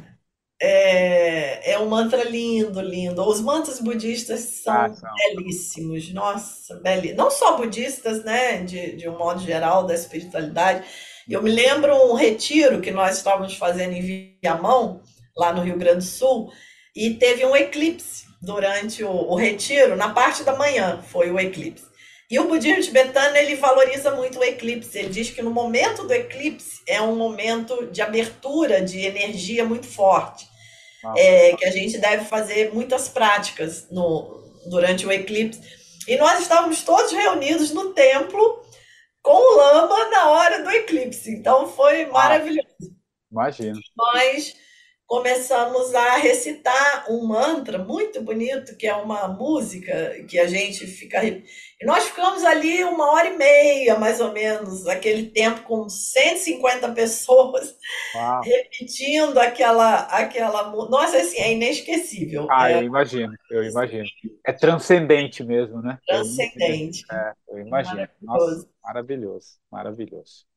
é, é um mantra lindo, lindo. Os mantras budistas são, ah, são. belíssimos, nossa, belíssimos. Não só budistas, né, de, de um modo geral, da espiritualidade, eu me lembro um retiro que nós estávamos fazendo em Viamão, lá no Rio Grande do Sul, e teve um eclipse durante o, o retiro, na parte da manhã foi o eclipse. E o budismo tibetano ele valoriza muito o eclipse. Ele diz que no momento do eclipse é um momento de abertura de energia muito forte, ah. é, que a gente deve fazer muitas práticas no, durante o eclipse. E nós estávamos todos reunidos no templo com o Lama na hora do eclipse. Então foi ah, maravilhoso. Imagina. Começamos a recitar um mantra muito bonito, que é uma música que a gente fica. E nós ficamos ali uma hora e meia, mais ou menos, aquele tempo com 150 pessoas, Uau. repetindo aquela, aquela. Nossa, assim, é inesquecível. Ah, é... eu imagino, eu imagino. É transcendente mesmo, né? Transcendente. É, eu imagino. Nossa, maravilhoso, maravilhoso.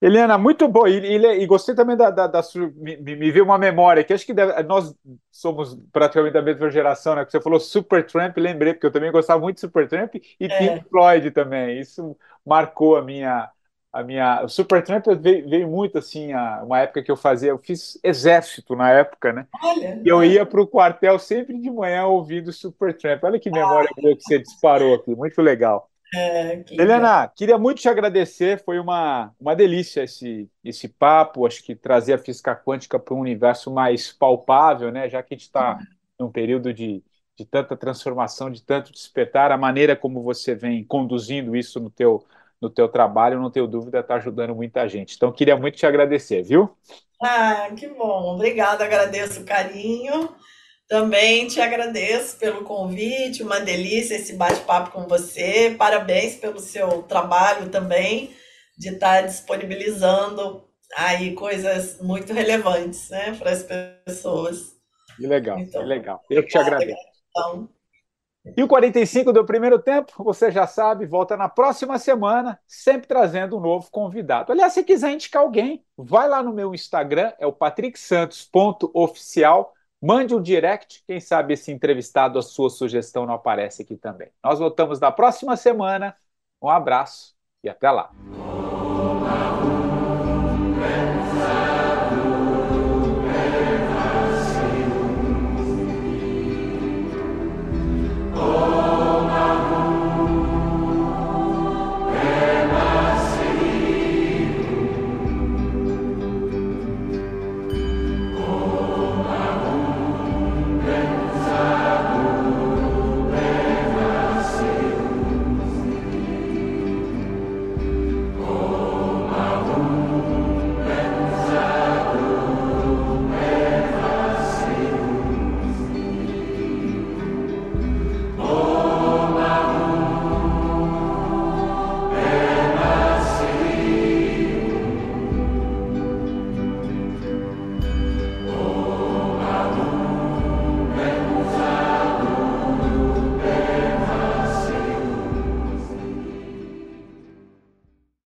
Helena, muito bom. E, e, e gostei também da, da, da me, me, veio uma memória que acho que deve, nós somos praticamente da mesma geração, né? Que você falou Supertramp, lembrei, porque eu também gostava muito de Supertramp e é. Pink Floyd também. Isso marcou a minha. A minha, o Supertramp veio, veio muito assim, a, uma época que eu fazia, eu fiz exército na época, né? Olha, e eu ia para o quartel sempre de manhã ouvindo Supertramp. Olha que memória ah. que você disparou aqui, muito legal. É, que Helena, queria muito te agradecer, foi uma, uma delícia esse, esse papo, acho que trazer a física quântica para um universo mais palpável, né? Já que a gente está num período de, de tanta transformação, de tanto despertar, a maneira como você vem conduzindo isso no teu, no teu trabalho, não tenho dúvida, está ajudando muita gente. Então, queria muito te agradecer, viu? Ah, que bom, obrigada, agradeço o carinho. Também te agradeço pelo convite, uma delícia esse bate-papo com você. Parabéns pelo seu trabalho também de estar disponibilizando aí coisas muito relevantes, né, para as pessoas. Que legal, então, que legal. Eu que te agradeço. Então. E o 45 do primeiro tempo, você já sabe, volta na próxima semana, sempre trazendo um novo convidado. Aliás, se quiser indicar alguém, vai lá no meu Instagram, é o patricksantos.oficial Mande um direct, quem sabe esse entrevistado, a sua sugestão não aparece aqui também. Nós voltamos na próxima semana. Um abraço e até lá.